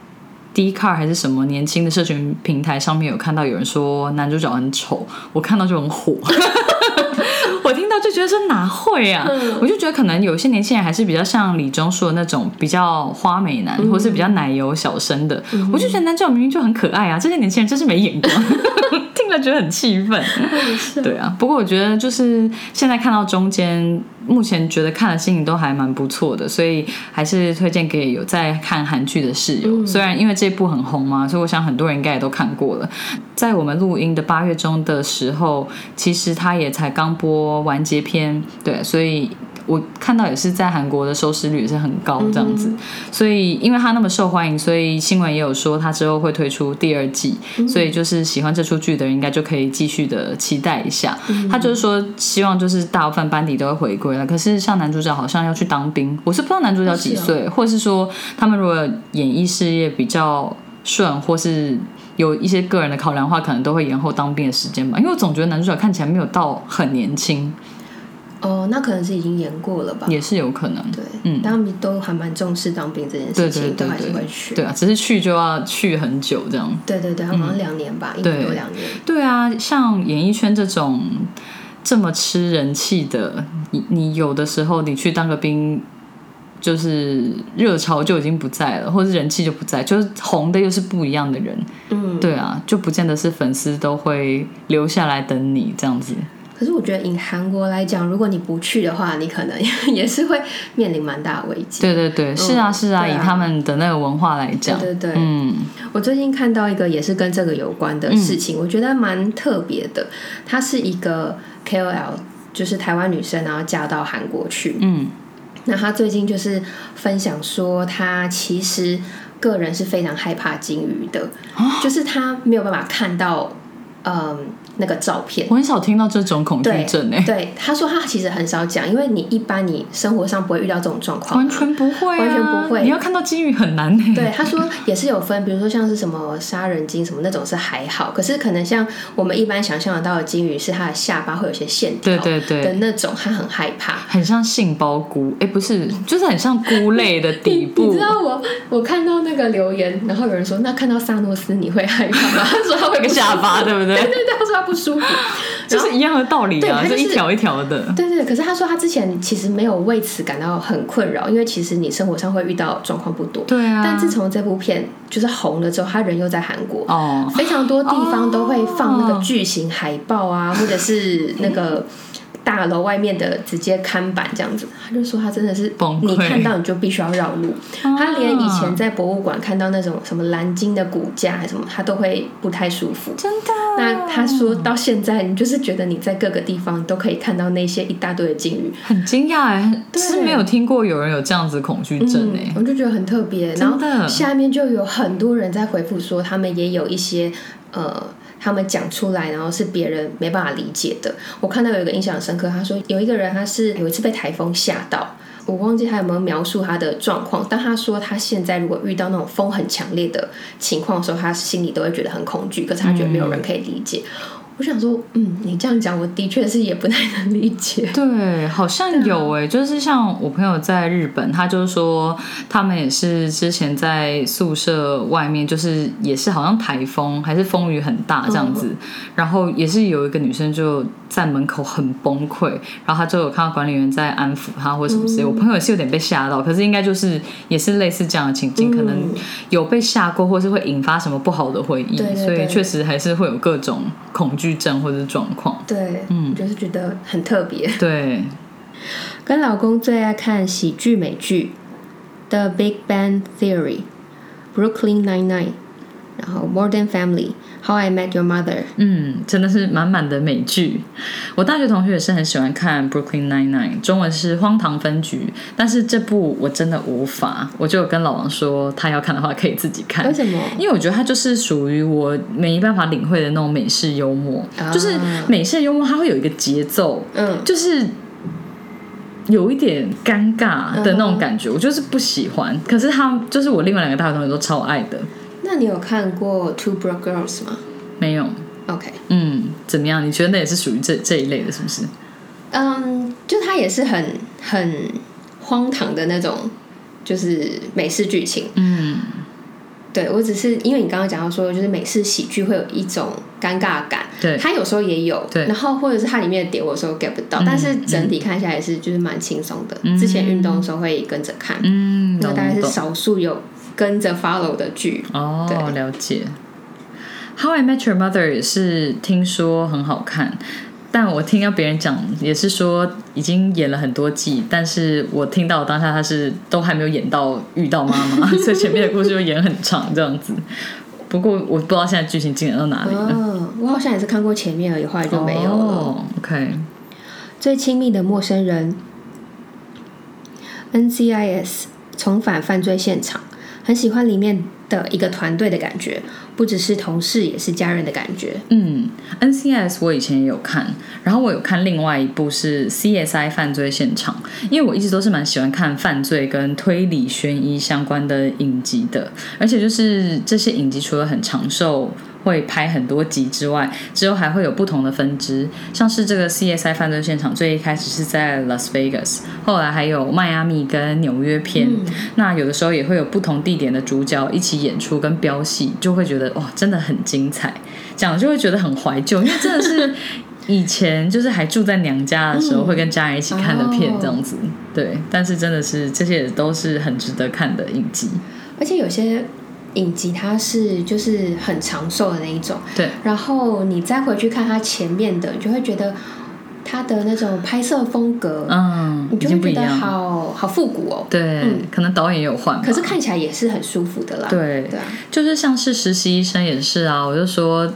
[SPEAKER 1] D Car 还是什么年轻的社群平台上面有看到有人说男主角很丑，我看到就很火。[laughs] 我听到就觉得说哪会啊？我就觉得可能有些年轻人还是比较像李钟硕那种比较花美男，或是比较奶油小生的。我就觉得男主角明明就很可爱啊，这些年轻人真是没眼光。听了觉得很气愤。对啊，不过我觉得就是现在看到中间，目前觉得看了心情都还蛮不错的，所以还是推荐给有在看韩剧的室友。虽然因为这部很红嘛，所以我想很多人应该也都看过了。在我们录音的八月中的时候，其实他也才刚播。完结篇，对，所以我看到也是在韩国的收视率也是很高这样子，所以因为他那么受欢迎，所以新闻也有说他之后会推出第二季，所以就是喜欢这出剧的人应该就可以继续的期待一下。他就是说希望就是大部分班底都会回归了，可是像男主角好像要去当兵，我是不知道男主角几岁，或是说他们如果演艺事业比较顺，或是。有一些个人的考量的话，可能都会延后当兵的时间吧。因为我总觉得男主角看起来没有到很年轻。
[SPEAKER 2] 哦，那可能是已经演过了吧？
[SPEAKER 1] 也是有可能。
[SPEAKER 2] 对，嗯，他们都还蛮重视当兵这件事情，都还是会去。
[SPEAKER 1] 对啊，只是去就要去很久这样。
[SPEAKER 2] 对对对，好像两年吧，一年多两年。
[SPEAKER 1] 对啊，像演艺圈这种这么吃人气的，你你有的时候你去当个兵。就是热潮就已经不在了，或者人气就不在，就是红的又是不一样的人，嗯，对啊，就不见得是粉丝都会留下来等你这样子。
[SPEAKER 2] 可是我觉得以韩国来讲，如果你不去的话，你可能 [laughs] 也是会面临蛮大的危机。
[SPEAKER 1] 对对对，是啊是啊，以他们的那个文化来讲，
[SPEAKER 2] 对对对，嗯，我最近看到一个也是跟这个有关的事情，我觉得蛮特别的。她是一个 KOL，就是台湾女生，然后嫁到韩国去，嗯。那她最近就是分享说，她其实个人是非常害怕金鱼的，就是她没有办法看到，嗯。那个照片，
[SPEAKER 1] 我很少听到这种恐惧症诶。
[SPEAKER 2] 对，他说他其实很少讲，因为你一般你生活上不会遇到这种状况，
[SPEAKER 1] 完全不会，
[SPEAKER 2] 完全不会。
[SPEAKER 1] 你要看到金鱼很难诶。
[SPEAKER 2] 对，他说也是有分，比如说像是什么杀人鲸什么那种是还好，可是可能像我们一般想象得到的金鱼，是它的下巴会有些线条，
[SPEAKER 1] 对对对
[SPEAKER 2] 的那种，他很害怕，
[SPEAKER 1] 很像杏鲍菇，哎，不是，就是很像菇类的底部。[laughs]
[SPEAKER 2] 你知道我我看到那个留言，然后有人说，那看到萨诺斯你会害怕吗？他说他会
[SPEAKER 1] 个下巴，对不对？
[SPEAKER 2] 对对对，他说他不舒服。[laughs]
[SPEAKER 1] 就是一样的道理啊，
[SPEAKER 2] 对他就是
[SPEAKER 1] 就一条一条的。
[SPEAKER 2] 对对，可是他说他之前其实没有为此感到很困扰，因为其实你生活上会遇到状况不多。
[SPEAKER 1] 对啊，
[SPEAKER 2] 但自从这部片就是红了之后，他人又在韩国，
[SPEAKER 1] 哦，
[SPEAKER 2] 非常多地方都会放那个巨型海报啊，或者是那个大楼外面的直接看板这样子。他就说他真的是
[SPEAKER 1] 崩溃
[SPEAKER 2] 你看到你就必须要绕路。他连以前在博物馆看到那种什么蓝鲸的骨架什么，他都会不太舒服。
[SPEAKER 1] 真的。
[SPEAKER 2] 那他说到现在，你就是觉得你在各个地方都可以看到那些一大堆的鲸鱼，
[SPEAKER 1] 很惊讶哎，
[SPEAKER 2] 对
[SPEAKER 1] 是没有听过有人有这样子恐惧症哎。
[SPEAKER 2] 我就觉得很特别。然后下面就有很多人在回复说，他们也有一些呃，他们讲出来，然后是别人没办法理解的。我看到有一个印象深刻，他说有一个人他是有一次被台风吓到。我忘记他有没有描述他的状况，但他说他现在如果遇到那种风很强烈的情况的时候，他心里都会觉得很恐惧，可是他觉得没有人可以理解。我想说，嗯，你这样讲，我的确是也不太能理解。
[SPEAKER 1] 对，好像有哎、就是像我朋友在日本，他就是说他们也是之前在宿舍外面，就是也是好像台风还是风雨很大这样子，然后也是有一个女生就在门口很崩溃，然后她就有看到管理员在安抚她或什么之类。我朋友也是有点被吓到，可是应该就是也是类似这样的情境，可能有被吓过，或是会引发什么不好的回忆，
[SPEAKER 2] 对对对
[SPEAKER 1] 所以确实还是会有各种恐惧症或者是状况。
[SPEAKER 2] 对，嗯，就是觉得很特别。
[SPEAKER 1] 对，
[SPEAKER 2] 跟老公最爱看喜剧美剧，《The Big Bang Theory》、《Brooklyn Nine-Nine》，然后《Modern Family》、《How I Met Your Mother》。
[SPEAKER 1] 嗯，真的是满满的美剧。我大学同学也是很喜欢看《Brooklyn Nine-Nine》，中文是《荒唐分局》，但是这部我真的无法，我就跟老王说，他要看的话可以自己看
[SPEAKER 2] 为。什么？
[SPEAKER 1] 因为我觉得它就是属于我没办法领会的那种美式幽默，
[SPEAKER 2] 啊
[SPEAKER 1] 就是美式幽默，它会有一个节奏，
[SPEAKER 2] 嗯，
[SPEAKER 1] 就是有一点尴尬的那种感觉，我就是不喜欢。可是他就是我另外两个大学同学都超爱的，
[SPEAKER 2] 那你有看过《Two Broke Girls》吗
[SPEAKER 1] 没有
[SPEAKER 2] ，？OK，
[SPEAKER 1] 嗯，怎么样？你觉得那也是属于这这一类的，是不是？
[SPEAKER 2] 嗯，就它也是很很荒唐的那种，就是美式剧情。
[SPEAKER 1] 嗯，
[SPEAKER 2] 对我只是因为你刚刚讲到说，就是美式喜剧会有一种尴尬感，
[SPEAKER 1] 对，
[SPEAKER 2] 它有时候也有，
[SPEAKER 1] 对
[SPEAKER 2] 然后或者是它里面的点，我有时候 get 不到，
[SPEAKER 1] 嗯
[SPEAKER 2] 但是整体看下来是就是蛮轻松的。之前运动的时候会跟着看，
[SPEAKER 1] 嗯，
[SPEAKER 2] 那大概是少数有跟着 follow 的剧。
[SPEAKER 1] 哦，
[SPEAKER 2] 对
[SPEAKER 1] 了解。How I Met Your Mother 也是听说很好看，但我听到别人讲也是说已经演了很多季，但是我听到当下他是都还没有演到遇到妈妈，[laughs] 所以前面的故事就演很长这样子。不过我不知道现在剧情进展到哪里了。
[SPEAKER 2] 哦，我好像也是看过前面而已，后来就没有了。
[SPEAKER 1] 哦、OK，
[SPEAKER 2] 最亲密的陌生人，NCIS 重返犯罪现场，很喜欢里面的一个团队的感觉，不只是同事，也是家人的感觉。
[SPEAKER 1] 嗯，NCS 我以前也有看，然后我有看另外一部是 CSI 犯罪现场，因为我一直都是蛮喜欢看犯罪跟推理悬疑相关的影集的，而且就是这些影集除了很长寿。会拍很多集之外，之后还会有不同的分支，像是这个 CSI 犯罪现场，最一开始是在 Las Vegas，后来还有迈阿密跟纽约篇。那有的时候也会有不同地点的主角一起演出跟飙戏，就会觉得哇，真的很精彩。讲就会觉得很怀旧，因为真的是以前就是还住在娘家的时候，会跟家人一起看的片这样子。对，但是真的是这些也都是很值得看的影集。
[SPEAKER 2] 而且有些影集它是就是很长寿的那一种，
[SPEAKER 1] 对，
[SPEAKER 2] 然后你再回去看它前面的，你就会觉得它的那种拍摄风格，
[SPEAKER 1] 嗯，已
[SPEAKER 2] 你就会觉得。好好复古哦。
[SPEAKER 1] 对，
[SPEAKER 2] 嗯
[SPEAKER 1] 可能导演也有换。
[SPEAKER 2] 可是看起来也是很舒服的啦。
[SPEAKER 1] 对
[SPEAKER 2] 对啊，
[SPEAKER 1] 就是像是实习医生也是啊，我就说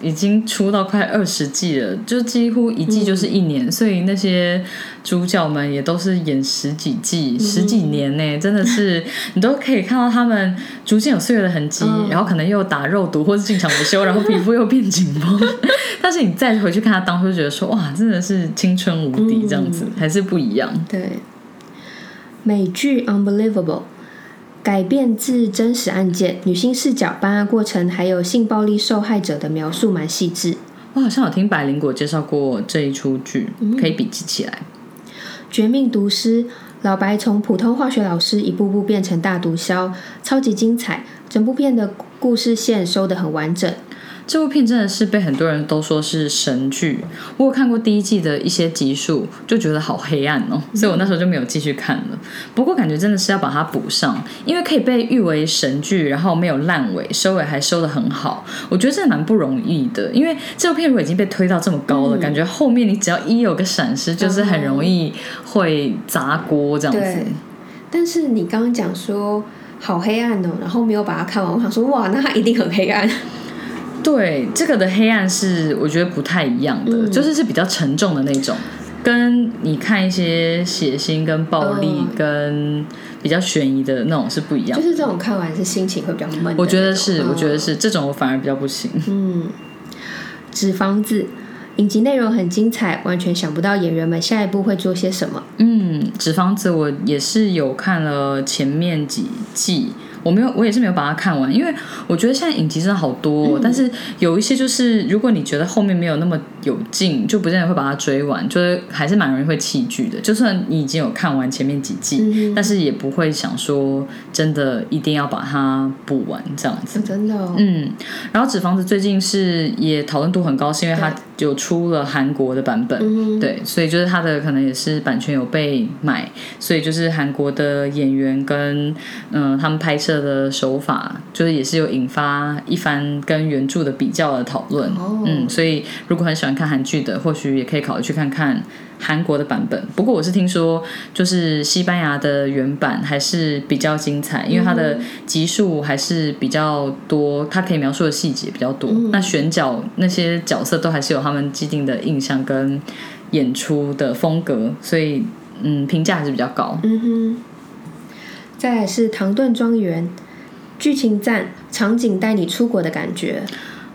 [SPEAKER 1] 已经出到快二十季了，就几乎一季就是一年，所以那些主角们也都是演十几季、十几年呢，真的是你都可以看到他们逐渐有岁月的痕迹，
[SPEAKER 2] 嗯
[SPEAKER 1] 然后可能又打肉毒或是进场维修，然后皮肤又变紧绷，[laughs] 但是你再回去看他当初，就觉得说哇，真的是青春无敌这样子，还是不一样。
[SPEAKER 2] 对。美剧《Unbelievable》改编自真实案件，女性视角、办案过程还有性暴力受害者的描述蛮细致。
[SPEAKER 1] 我好像有听百灵果介绍过这一出剧，可以笔记起来。
[SPEAKER 2] 绝命毒师，老白从普通化学老师一步步变成大毒枭，超级精彩。整部片的故事线收得很完整。
[SPEAKER 1] 这部片真的是被很多人都说是神剧。我有看过第一季的一些集数，就觉得好黑暗哦，所以我那时候就没有继续看了。不过感觉真的是要把它补上，因为可以被誉为神剧，然后没有烂尾，收尾还收的很好，我觉得这蛮不容易的。因为这部片如果已经被推到这么高了，感觉后面你只要一有个闪失，就是很容易会砸锅这样子。
[SPEAKER 2] 但是你刚刚讲说好黑暗哦，然后没有把它看完，我想说哇，那它一定很黑暗。
[SPEAKER 1] 对，这个的黑暗是我觉得不太一样的，就是是比较沉重的那种，跟你看一些血腥跟暴力跟比较悬疑的那种是不一样。
[SPEAKER 2] 就是这种看完是心情会比较闷。
[SPEAKER 1] 我觉得是，我觉得是这种我反而比较不行。
[SPEAKER 2] 嗯，纸房子影集内容很精彩，完全想不到演员们下一步会做些什么。
[SPEAKER 1] 嗯，纸房子我也是有看了前面几季。我没有，我也是没有把它看完，因为我觉得现在影集真的好多哦，但是有一些就是如果你觉得后面没有那么有劲，就不见得会把它追完，就是还是蛮容易会弃剧的。就算你已经有看完前面几季，但是也不会想说真的一定要把它补完这样子。
[SPEAKER 2] 真的，
[SPEAKER 1] 嗯。然后《纸房子》最近是也讨论度很高，是因为它有出了韩国的版本，对，所以就是它的可能也是版权有被买，所以就是韩国的演员跟嗯他们拍摄。的手法就是也是有引发一番跟原著的比较的讨论，嗯，所以如果很喜欢看韩剧的，或许也可以考虑去看看韩国的版本。不过我是听说，就是西班牙的原版还是比较精彩，因为它的集数还是比较多，它可以描述的细节比较多。那选角那些角色都还是有他们既定的印象跟演出的风格，所以嗯，评价还是比较高。
[SPEAKER 2] 嗯哼。再来是《唐顿庄园》，剧情赞，场景带你出国的感觉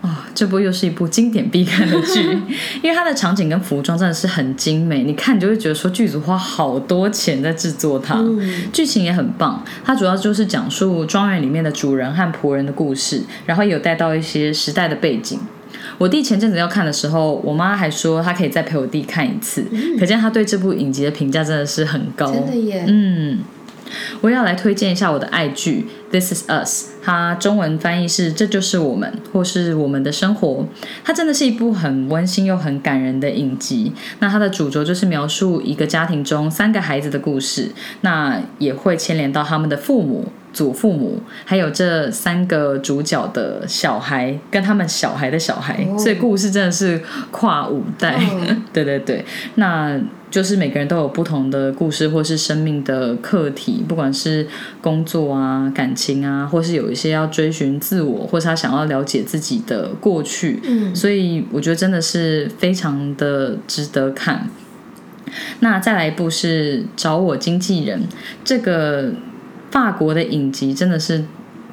[SPEAKER 1] 啊！这部又是一部经典必看的剧，[laughs] 因为它的场景跟服装真的是很精美，你看你就会觉得说剧组花好多钱在制作它。剧情也很棒，它主要就是讲述庄园里面的主人和仆人的故事，然后有带到一些时代的背景。我弟前阵子要看的时候，我妈还说她可以再陪我弟看一次，可见她对这部影集的评价真的是很高。
[SPEAKER 2] 真的耶，
[SPEAKER 1] 嗯。我要来推荐一下我的爱剧《This Is Us》，它中文翻译是“这就是我们”或是“我们的生活”。它真的是一部很温馨又很感人的影集。那它的主轴就是描述一个家庭中三个孩子的故事，那也会牵连到他们的父母。祖父母，还有这三个主角的小孩，跟他们小孩的小孩，所以故事真的是跨五代。[laughs] 对对对，那就是每个人都有不同的故事，或是生命的课题，不管是工作啊、感情啊，或是有一些要追寻自我，或是他想要了解自己的过去。嗯，所以我觉得真的是非常的值得看。那再来一部是找我经纪人，这个。法国的影集真的是。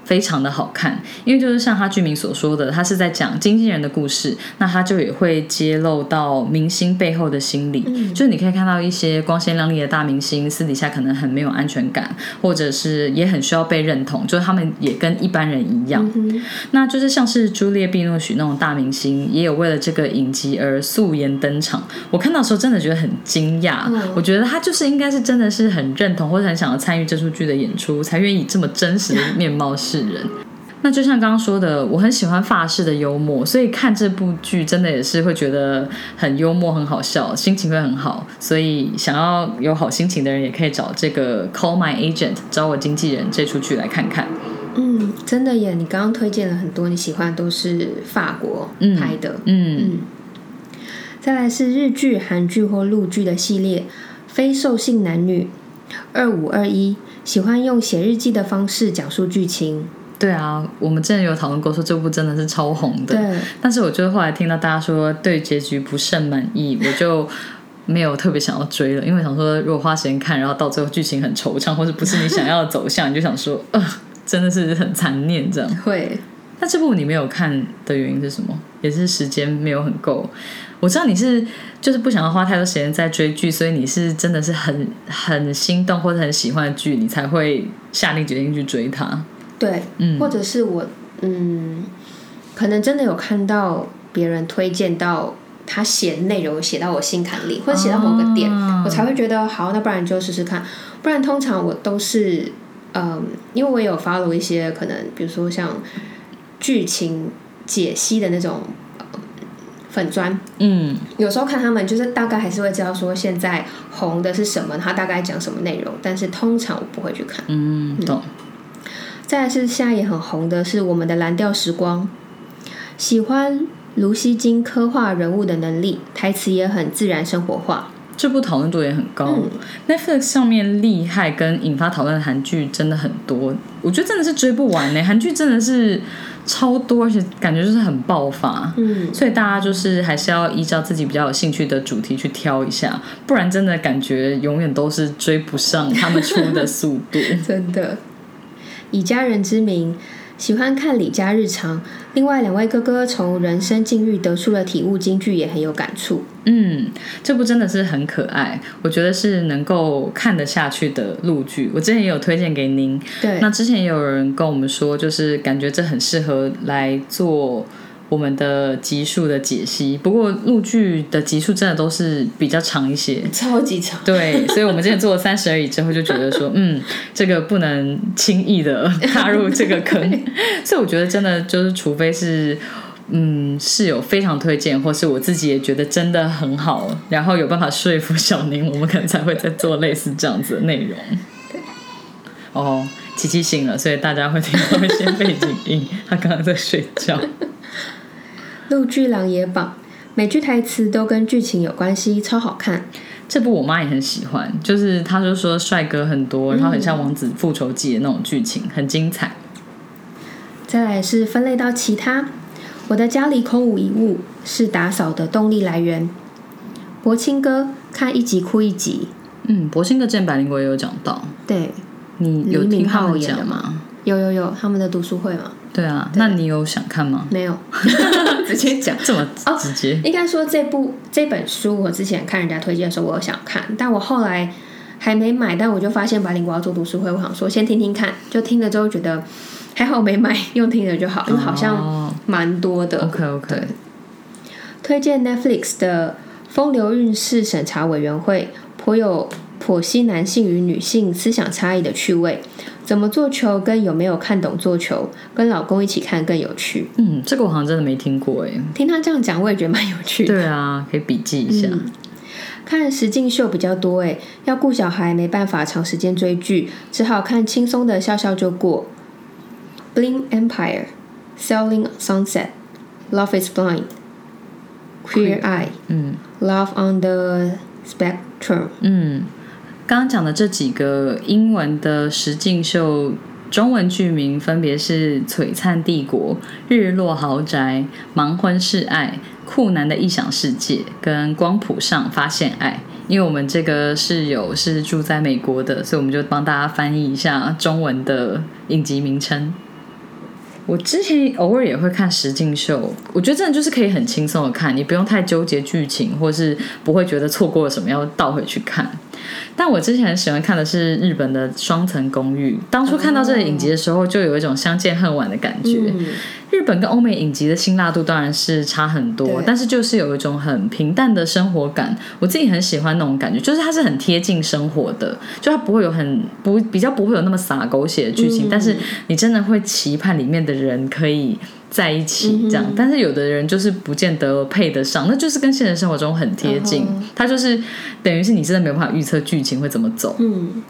[SPEAKER 1] 非常的好看，因为就是像他剧名所说的，他是在讲经纪人的故事，那他就也会揭露到明星背后的心理，就是你可以看到一些光鲜亮丽的大明星私底下可能很没有安全感，或者是也很需要被认同，就是他们也跟一般人一样。那就是像是朱丽叶·碧诺许那种大明星，也有为了这个影集而素颜登场。我看到时候真的觉得很惊讶，我觉得他就是应该是真的是很认同或者很想要参与这出剧的演出，才愿意这么真实的面貌。是人，那就像刚刚说的，我很喜欢法式的幽默，所以看这部剧真的也是会觉得很幽默、很好笑，心情会很好。所以想要有好心情的人，也可以找这个《Call My Agent》找我经纪人这出剧来看看。
[SPEAKER 2] 嗯，真的耶！你刚刚推荐了很多你喜欢，都是法国拍的。嗯，再来是日剧、韩剧或陆剧的系列，《非兽性男女》二五二一。喜欢用写日记的方式讲述剧情。
[SPEAKER 1] 对啊，我们之前有讨论过，说这部真的是超红的。
[SPEAKER 2] 对。
[SPEAKER 1] 但是我觉得后来听到大家说对结局不甚满意，我就没有特别想要追了，因为想说如果花时间看，然后到最后剧情很惆怅，或者不是你想要的走向，[laughs] 你就想说，呃，真的是很残念这样。
[SPEAKER 2] 会。
[SPEAKER 1] 那这部你没有看的原因是什么？也是时间没有很够。我知道你是就是不想要花太多时间在追剧，所以你是真的是很很心动或者很喜欢的剧，你才会下定决心去追它。
[SPEAKER 2] 对，嗯，或者是我嗯，可能真的有看到别人推荐到他写内容写到我心坎里，或者写到某个点，我才会觉得好，那不然就试试看。不然通常我都是嗯，因为我有 follow 一些可能，比如说像剧情。解析的那种呃粉砖，
[SPEAKER 1] 嗯
[SPEAKER 2] 有时候看他们就是大概还是会知道说现在红的是什么，他大概讲什么内容，但是通常我不会去看。
[SPEAKER 1] 嗯，懂。
[SPEAKER 2] 再来是现在也很红的是我们的蓝调时光，喜欢卢锡金刻画人物的能力，台词也很自然生活化。
[SPEAKER 1] 这部讨论度也很高、
[SPEAKER 2] 嗯
[SPEAKER 1] n e t f l i x 上面厉害跟引发讨论的韩剧真的很多，我觉得真的是追不完呢。韩剧真的是超多，而且感觉就是很爆发。
[SPEAKER 2] 嗯，
[SPEAKER 1] 所以大家就是还是要依照自己比较有兴趣的主题去挑一下，不然真的感觉永远都是追不上他们出的速度。[laughs]
[SPEAKER 2] 真的。以家人之名，喜欢看李家日常。另外两位哥哥从人生境遇得出了体悟金句，也很有感触。
[SPEAKER 1] 嗯，这部真的是很可爱，我觉得是能够看得下去的陆剧。我之前也有推荐给您，
[SPEAKER 2] 对，
[SPEAKER 1] 那之前也有人跟我们说，就是感觉这很适合来做我们的集数的解析。不过陆剧的集数真的都是比较长一些，
[SPEAKER 2] 超级长。
[SPEAKER 1] 对，所以我们之前做了三十而已之后，就觉得说，嗯，[laughs] 这个不能轻易的 [laughs] 踏入这个坑。所以我觉得真的就是，除非是。嗯，室友非常推荐，或是我自己也觉得真的很好，然后有办法说服小宁，我们可能才会再做类似这样子的内容。哦，琪琪醒了，所以大家会听到一些背景音，[laughs] 他刚刚在睡觉。
[SPEAKER 2] 陆剧《琅琊榜》，每句台词都跟剧情有关系，超好看。
[SPEAKER 1] 这部我妈也很喜欢，就是她就说帅哥很多，然后很像《王子复仇记》的那种剧情，很精彩。
[SPEAKER 2] 再来是分类到其他，我的家里空无一物，是打扫的动力来源。博清哥看一集哭一集，
[SPEAKER 1] 嗯，博兴哥之前百灵国也有讲到，
[SPEAKER 2] 对，
[SPEAKER 1] 你有听他们讲吗？
[SPEAKER 2] 有有有他们的读书会吗？
[SPEAKER 1] 对啊，那你有想看吗？
[SPEAKER 2] 没有，[laughs] 直接讲。
[SPEAKER 1] 这么
[SPEAKER 2] 哦
[SPEAKER 1] 直接？
[SPEAKER 2] 应该说这部这本书，我之前看人家推荐的时候，我有想看，但我后来还没买，但我就发现白灵国要做读书会，我想说先听听看，就听了之后觉得还好没买，用听的就好，因为好像
[SPEAKER 1] 哦
[SPEAKER 2] 蛮多的。
[SPEAKER 1] OK OK，
[SPEAKER 2] 对推荐 Netflix 的《风流韵事审查委员会》，颇有剖析男性与女性思想差异的趣味。怎么做球跟有没有看懂做球，跟老公一起看更有趣。
[SPEAKER 1] 嗯，这个我好像真的没听过哎。
[SPEAKER 2] 听他这样讲，我也觉得蛮有趣的。
[SPEAKER 1] 对啊，可以笔记一下。
[SPEAKER 2] 嗯看实境秀比较多诶，要顾小孩没办法长时间追剧，只好看轻松的，笑笑就过。Bling Empire、Selling Sunset、Love Is Blind、Queer Eye、
[SPEAKER 1] 嗯
[SPEAKER 2] Love on the Spectrum。
[SPEAKER 1] 嗯，刚刚讲的这几个英文的实境秀。中文剧名分别是《璀璨帝国》《日落豪宅》《盲婚试爱》《酷男的异想世界》跟《光谱上发现爱》。因为我们这个室友是住在美国的，所以我们就帮大家翻译一下中文的影集名称。我之前偶尔也会看实境秀，我觉得真的就是可以很轻松的看，你不用太纠结剧情，或是不会觉得错过了什么要倒回去看。但我之前很喜欢看的是日本的《双层公寓》，当初看到这个影集的时候，就有一种相见恨晚的感觉。日本跟欧美影集的辛辣度当然是差很多，但是就是有一种很平淡的生活感，我自己很喜欢那种感觉，就是它是很贴近生活的，就它不会有很不比较不会有那么洒狗血的剧情，
[SPEAKER 2] 嗯。
[SPEAKER 1] 但是你真的会期盼里面的人可以在一起这样，但是有的人就是不见得配得上，那就是跟现实生活中很贴近，
[SPEAKER 2] 嗯。
[SPEAKER 1] 它就是等于是你真的没有办法预测剧情会怎么走，
[SPEAKER 2] 嗯，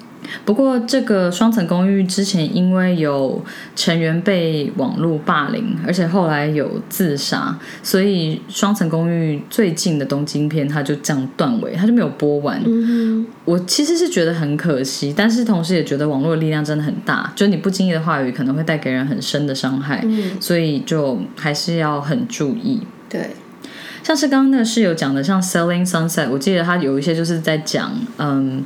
[SPEAKER 1] 不过，这个双层公寓之前因为有成员被网络霸凌，而且后来有自杀，所以双层公寓最近的东京片它就这样断尾，它就没有播完。
[SPEAKER 2] 嗯
[SPEAKER 1] 我其实是觉得很可惜，但是同时也觉得网络的力量真的很大，就你不经意的话语可能会带给人很深的伤害，
[SPEAKER 2] 嗯，
[SPEAKER 1] 所以就还是要很注意。
[SPEAKER 2] 对，
[SPEAKER 1] 像是刚刚那个室友讲的，像 Selling Sunset，我记得他有一些就是在讲，嗯，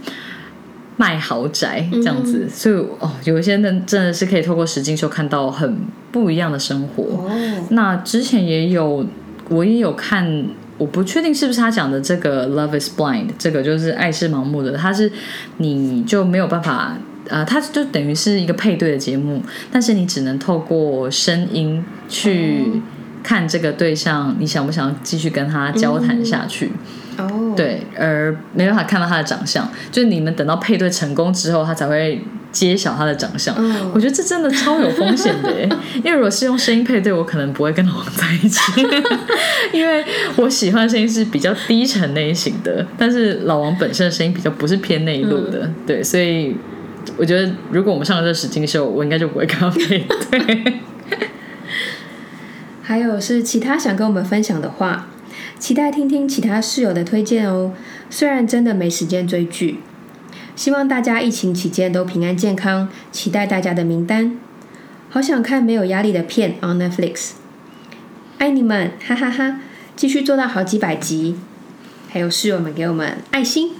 [SPEAKER 1] 卖豪宅这样子，所以哦，有一些人真的是可以透过实境秀看到很不一样的生活。
[SPEAKER 2] 哦，
[SPEAKER 1] 那之前也有，我也有看，我不确定是不是他讲的这个 Love is Blind，这个就是爱是盲目的，它是你就没有办法。呃，它就等于是一个配对的节目，但是你只能透过声音去看这个对象，你想不想继续跟他交谈下去？
[SPEAKER 2] 哦，，
[SPEAKER 1] 对，而没办法看到他的长相，就是你们等到配对成功之后，他才会揭晓他的长相。
[SPEAKER 2] 嗯。
[SPEAKER 1] 我觉得这真的超有风险的耶，[laughs] 因为如果是用声音配对，我可能不会跟老王在一起，[laughs] 因为我喜欢的声音是比较低沉类型的，但是老王本身的声音比较不是偏内陆的，对，所以我觉得如果我们上了这实境秀，我应该就不会跟他配对。[laughs]
[SPEAKER 2] 还有是其他想跟我们分享的话，期待听听其他室友的推荐哦。虽然真的没时间追剧，希望大家疫情期间都平安健康，期待大家的名单。好想看没有压力的片 on Netflix，爱你们，哈哈哈继续做到好几百集。还有室友们给我们爱心，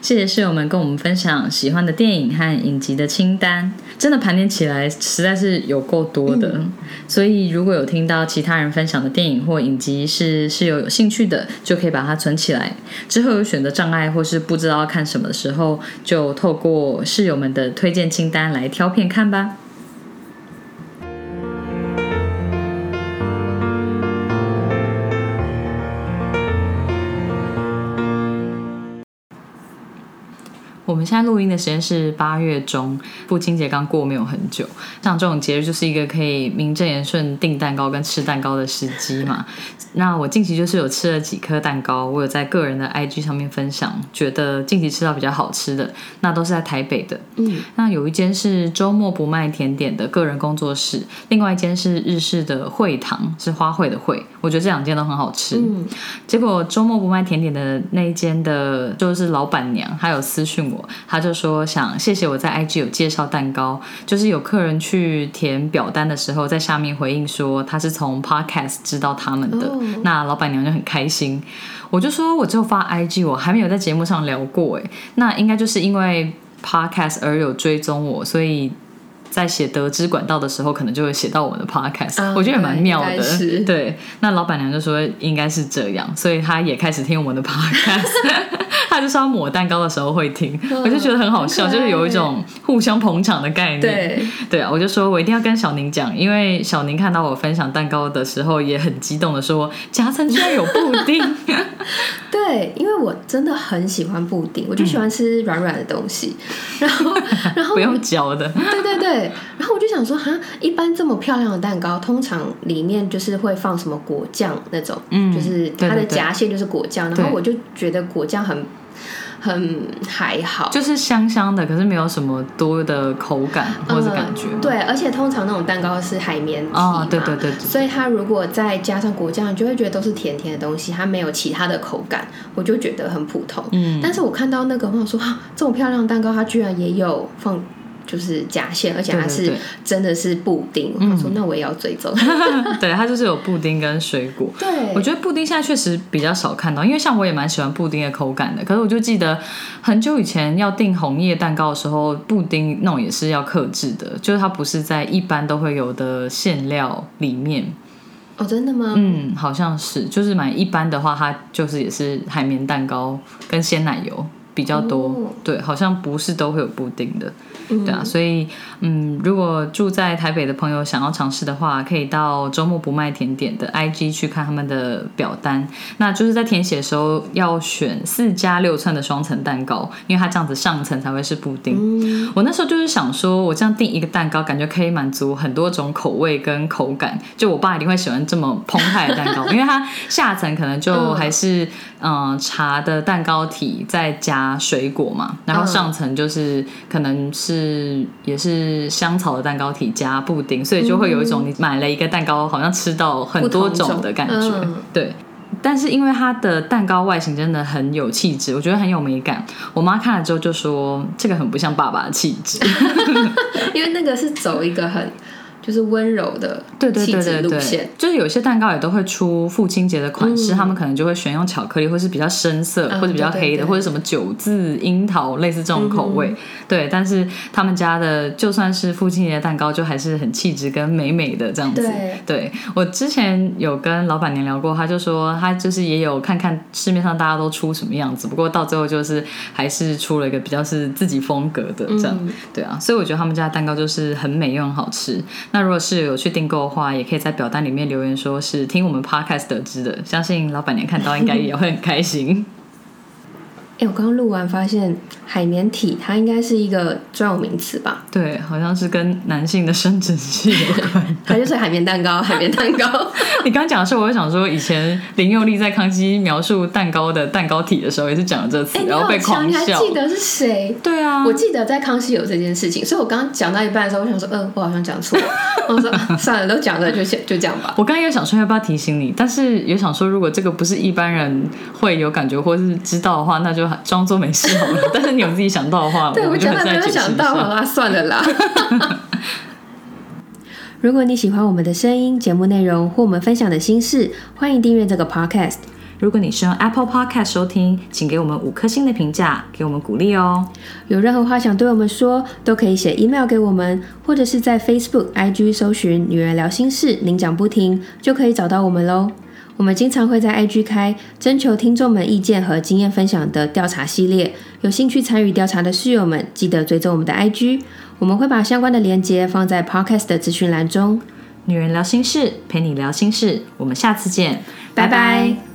[SPEAKER 1] 谢谢室友们跟我们分享喜欢的电影和影集的清单，真的盘点起来实在是有够多的。所以如果有听到其他人分享的电影或影集是室友有兴趣的，就可以把它存起来。之后有选择障碍或是不知道要看什么的时候，就透过室友们的推荐清单来挑片看吧。们现在录音的时间是八月中，父亲节刚过没有很久。像这种节日就是一个可以名正言顺订蛋糕跟吃蛋糕的时机嘛。那我近期就是有吃了几颗蛋糕，我有在个人的 IG 上面分享，觉得近期吃到比较好吃的，那都是在台北的。
[SPEAKER 2] 嗯，
[SPEAKER 1] 那有一间是周末不卖甜点的个人工作室，另外一间是日式的会堂，是花卉的会。我觉得这两间都很好吃。
[SPEAKER 2] 嗯
[SPEAKER 1] 结果周末不卖甜点的那一间的，就是老板娘，她有私讯我，她就说想谢谢我在 IG 有介绍蛋糕，就是有客人去填表单的时候，在下面回应说他是从 Podcast 知道他们的，
[SPEAKER 2] 哦
[SPEAKER 1] 那老板娘就很开心。我就说我只有发 IG，我还没有在节目上聊过，哎，那应该就是因为 Podcast 而有追踪我，所以。在写得知管道的时候，可能就会写到我们的 podcast，、
[SPEAKER 2] 啊
[SPEAKER 1] 我觉得也蛮妙的
[SPEAKER 2] 是。
[SPEAKER 1] 对，那老板娘就说应该是这样，所以她也开始听我们的 podcast。[laughs] 她就说她抹蛋糕的时候会听，我就觉得很好笑，就是有一种互相捧场的概念。
[SPEAKER 2] 对，
[SPEAKER 1] 对啊，我就说我一定要跟小宁讲，因为小宁看到我分享蛋糕的时候，也很激动的说夹层居然有布丁。[laughs]
[SPEAKER 2] 对，因为我真的很喜欢布丁，我就喜欢吃软软的东西，[laughs] 然后，然后
[SPEAKER 1] 不用嚼的，
[SPEAKER 2] 对对对，然后我就想说，哈，一般这么漂亮的蛋糕，通常里面就是会放什么果酱那种，
[SPEAKER 1] 嗯
[SPEAKER 2] 就是它的夹馅就是果酱，然
[SPEAKER 1] 对
[SPEAKER 2] 后我就觉得果酱很很还好，
[SPEAKER 1] 就是香香的，可是没有什么多的口感或者感觉。
[SPEAKER 2] 嗯对，而且通常那种蛋糕是海绵体嘛，
[SPEAKER 1] 哦对对对对
[SPEAKER 2] 所以它如果再加上果酱，你就会觉得都是甜甜的东西，它没有其他的口感，我就觉得很普通。
[SPEAKER 1] 嗯，
[SPEAKER 2] 但是我看到那个，我想说，啊，这么漂亮的蛋糕，它居然也有放。就是夹馅，而且它是真的是布丁。
[SPEAKER 1] 嗯
[SPEAKER 2] 我说那我也要追踪。[laughs]
[SPEAKER 1] 对，它就是有布丁跟水果。
[SPEAKER 2] 对，
[SPEAKER 1] 我觉得布丁现在确实比较少看到，因为像我也蛮喜欢布丁的口感的。可是我就记得很久以前要订红叶蛋糕的时候，布丁那种也是要克制的，就是它不是在一般都会有的馅料里面。
[SPEAKER 2] 哦，真的吗？
[SPEAKER 1] 嗯，好像是，就是买一般的话，它就是也是海绵蛋糕跟鲜奶油比较多。
[SPEAKER 2] 哦
[SPEAKER 1] 对，好像不是都会有布丁的。
[SPEAKER 2] 嗯
[SPEAKER 1] 对啊，所以嗯，如果住在台北的朋友想要尝试的话，可以到周末不卖甜点的 IG 去看他们的表单。那就是在填写的时候要选四加六寸的双层蛋糕，因为它这样子上层才会是布丁。
[SPEAKER 2] 嗯
[SPEAKER 1] 我那时候就是想说，我这样订一个蛋糕，感觉可以满足很多种口味跟口感。就我爸一定会喜欢这么澎湃的蛋糕，因为它下层可能就
[SPEAKER 2] 嗯
[SPEAKER 1] 还是嗯、呃茶的蛋糕体，再加水果嘛，然后
[SPEAKER 2] 嗯
[SPEAKER 1] 上层就是可能是也是香草的蛋糕体加布丁，所以就会有一种你买了一个蛋糕，好像吃到很多种的感觉。对。但是因为它的蛋糕外形真的很有气质，我觉得很有美感。我妈看了之后就说：“这个很不像爸爸的气质。[laughs] ”
[SPEAKER 2] 因为那个是走一个很就是温柔的
[SPEAKER 1] 对对对对对
[SPEAKER 2] 路线。，
[SPEAKER 1] 就是有些蛋糕也都会出父亲节的款式，
[SPEAKER 2] 嗯
[SPEAKER 1] 他们可能就会选用巧克力，或是比较深色，
[SPEAKER 2] 嗯
[SPEAKER 1] 或者比较黑的，
[SPEAKER 2] 对对对
[SPEAKER 1] 或者什么九字樱桃类似这种口味。对，但是他们家的就算是父亲节蛋糕，就还是很气质跟美美的这样子。
[SPEAKER 2] 对
[SPEAKER 1] 我之前有跟老板娘聊过，她就说她就是也有看看市面上大家都出什么样子，不过到最后就是还是出了一个比较是自己风格的这样。
[SPEAKER 2] 嗯
[SPEAKER 1] 对啊，所以我觉得他们家蛋糕就是很美又很好吃。那如果是有去订购的话，也可以在表单里面留言说是听我们 podcast 得知的，相信老板娘看到应该也会很开心。
[SPEAKER 2] 哎，我刚刚录完发现海绵体它应该是一个专有名词吧？
[SPEAKER 1] 对，好像是跟男性的生殖器有关。
[SPEAKER 2] 它就是海绵蛋糕，海绵蛋糕。[laughs]
[SPEAKER 1] 你刚讲的时候，我就想说，以前林佑利在康熙描述蛋糕的蛋糕体的时候，也是讲了这词，然后被狂笑。
[SPEAKER 2] 你还记得是谁？
[SPEAKER 1] 对啊，
[SPEAKER 2] 我记得在康熙有这件事情，所以我刚刚讲到一半的时候，我想说，嗯，我好像讲错了。[laughs] 我说算了，都讲了，就先就这样吧。
[SPEAKER 1] 我刚刚有想说要不要提醒你，但是也想说，如果这个不是一般人会有感觉或是知道的话，那就装作没事好了。[laughs] 但是你有自己想到的话，
[SPEAKER 2] 对
[SPEAKER 1] 我就
[SPEAKER 2] 没有想到，好啦，算了啦。[laughs] 如果你喜欢我们的声音、节目内容或我们分享的心事，欢迎订阅这个 podcast。
[SPEAKER 1] 如果你是用 Apple Podcast 收听，请给我们五颗星的评价，给我们鼓励哦。
[SPEAKER 2] 有任何话想对我们说，都可以写 email 给我们，或者是在 Facebook、IG 搜寻“女人聊心事”，您讲不停就可以找到我们喽。我们经常会在 IG 开征求听众们意见和经验分享的调查系列，有兴趣参与调查的室友们，记得追踪我们的 IG，我们会把相关的链接放在 Podcast 的资讯栏中。
[SPEAKER 1] 女人聊心事，陪你聊心事，我们下次见，
[SPEAKER 2] 拜拜。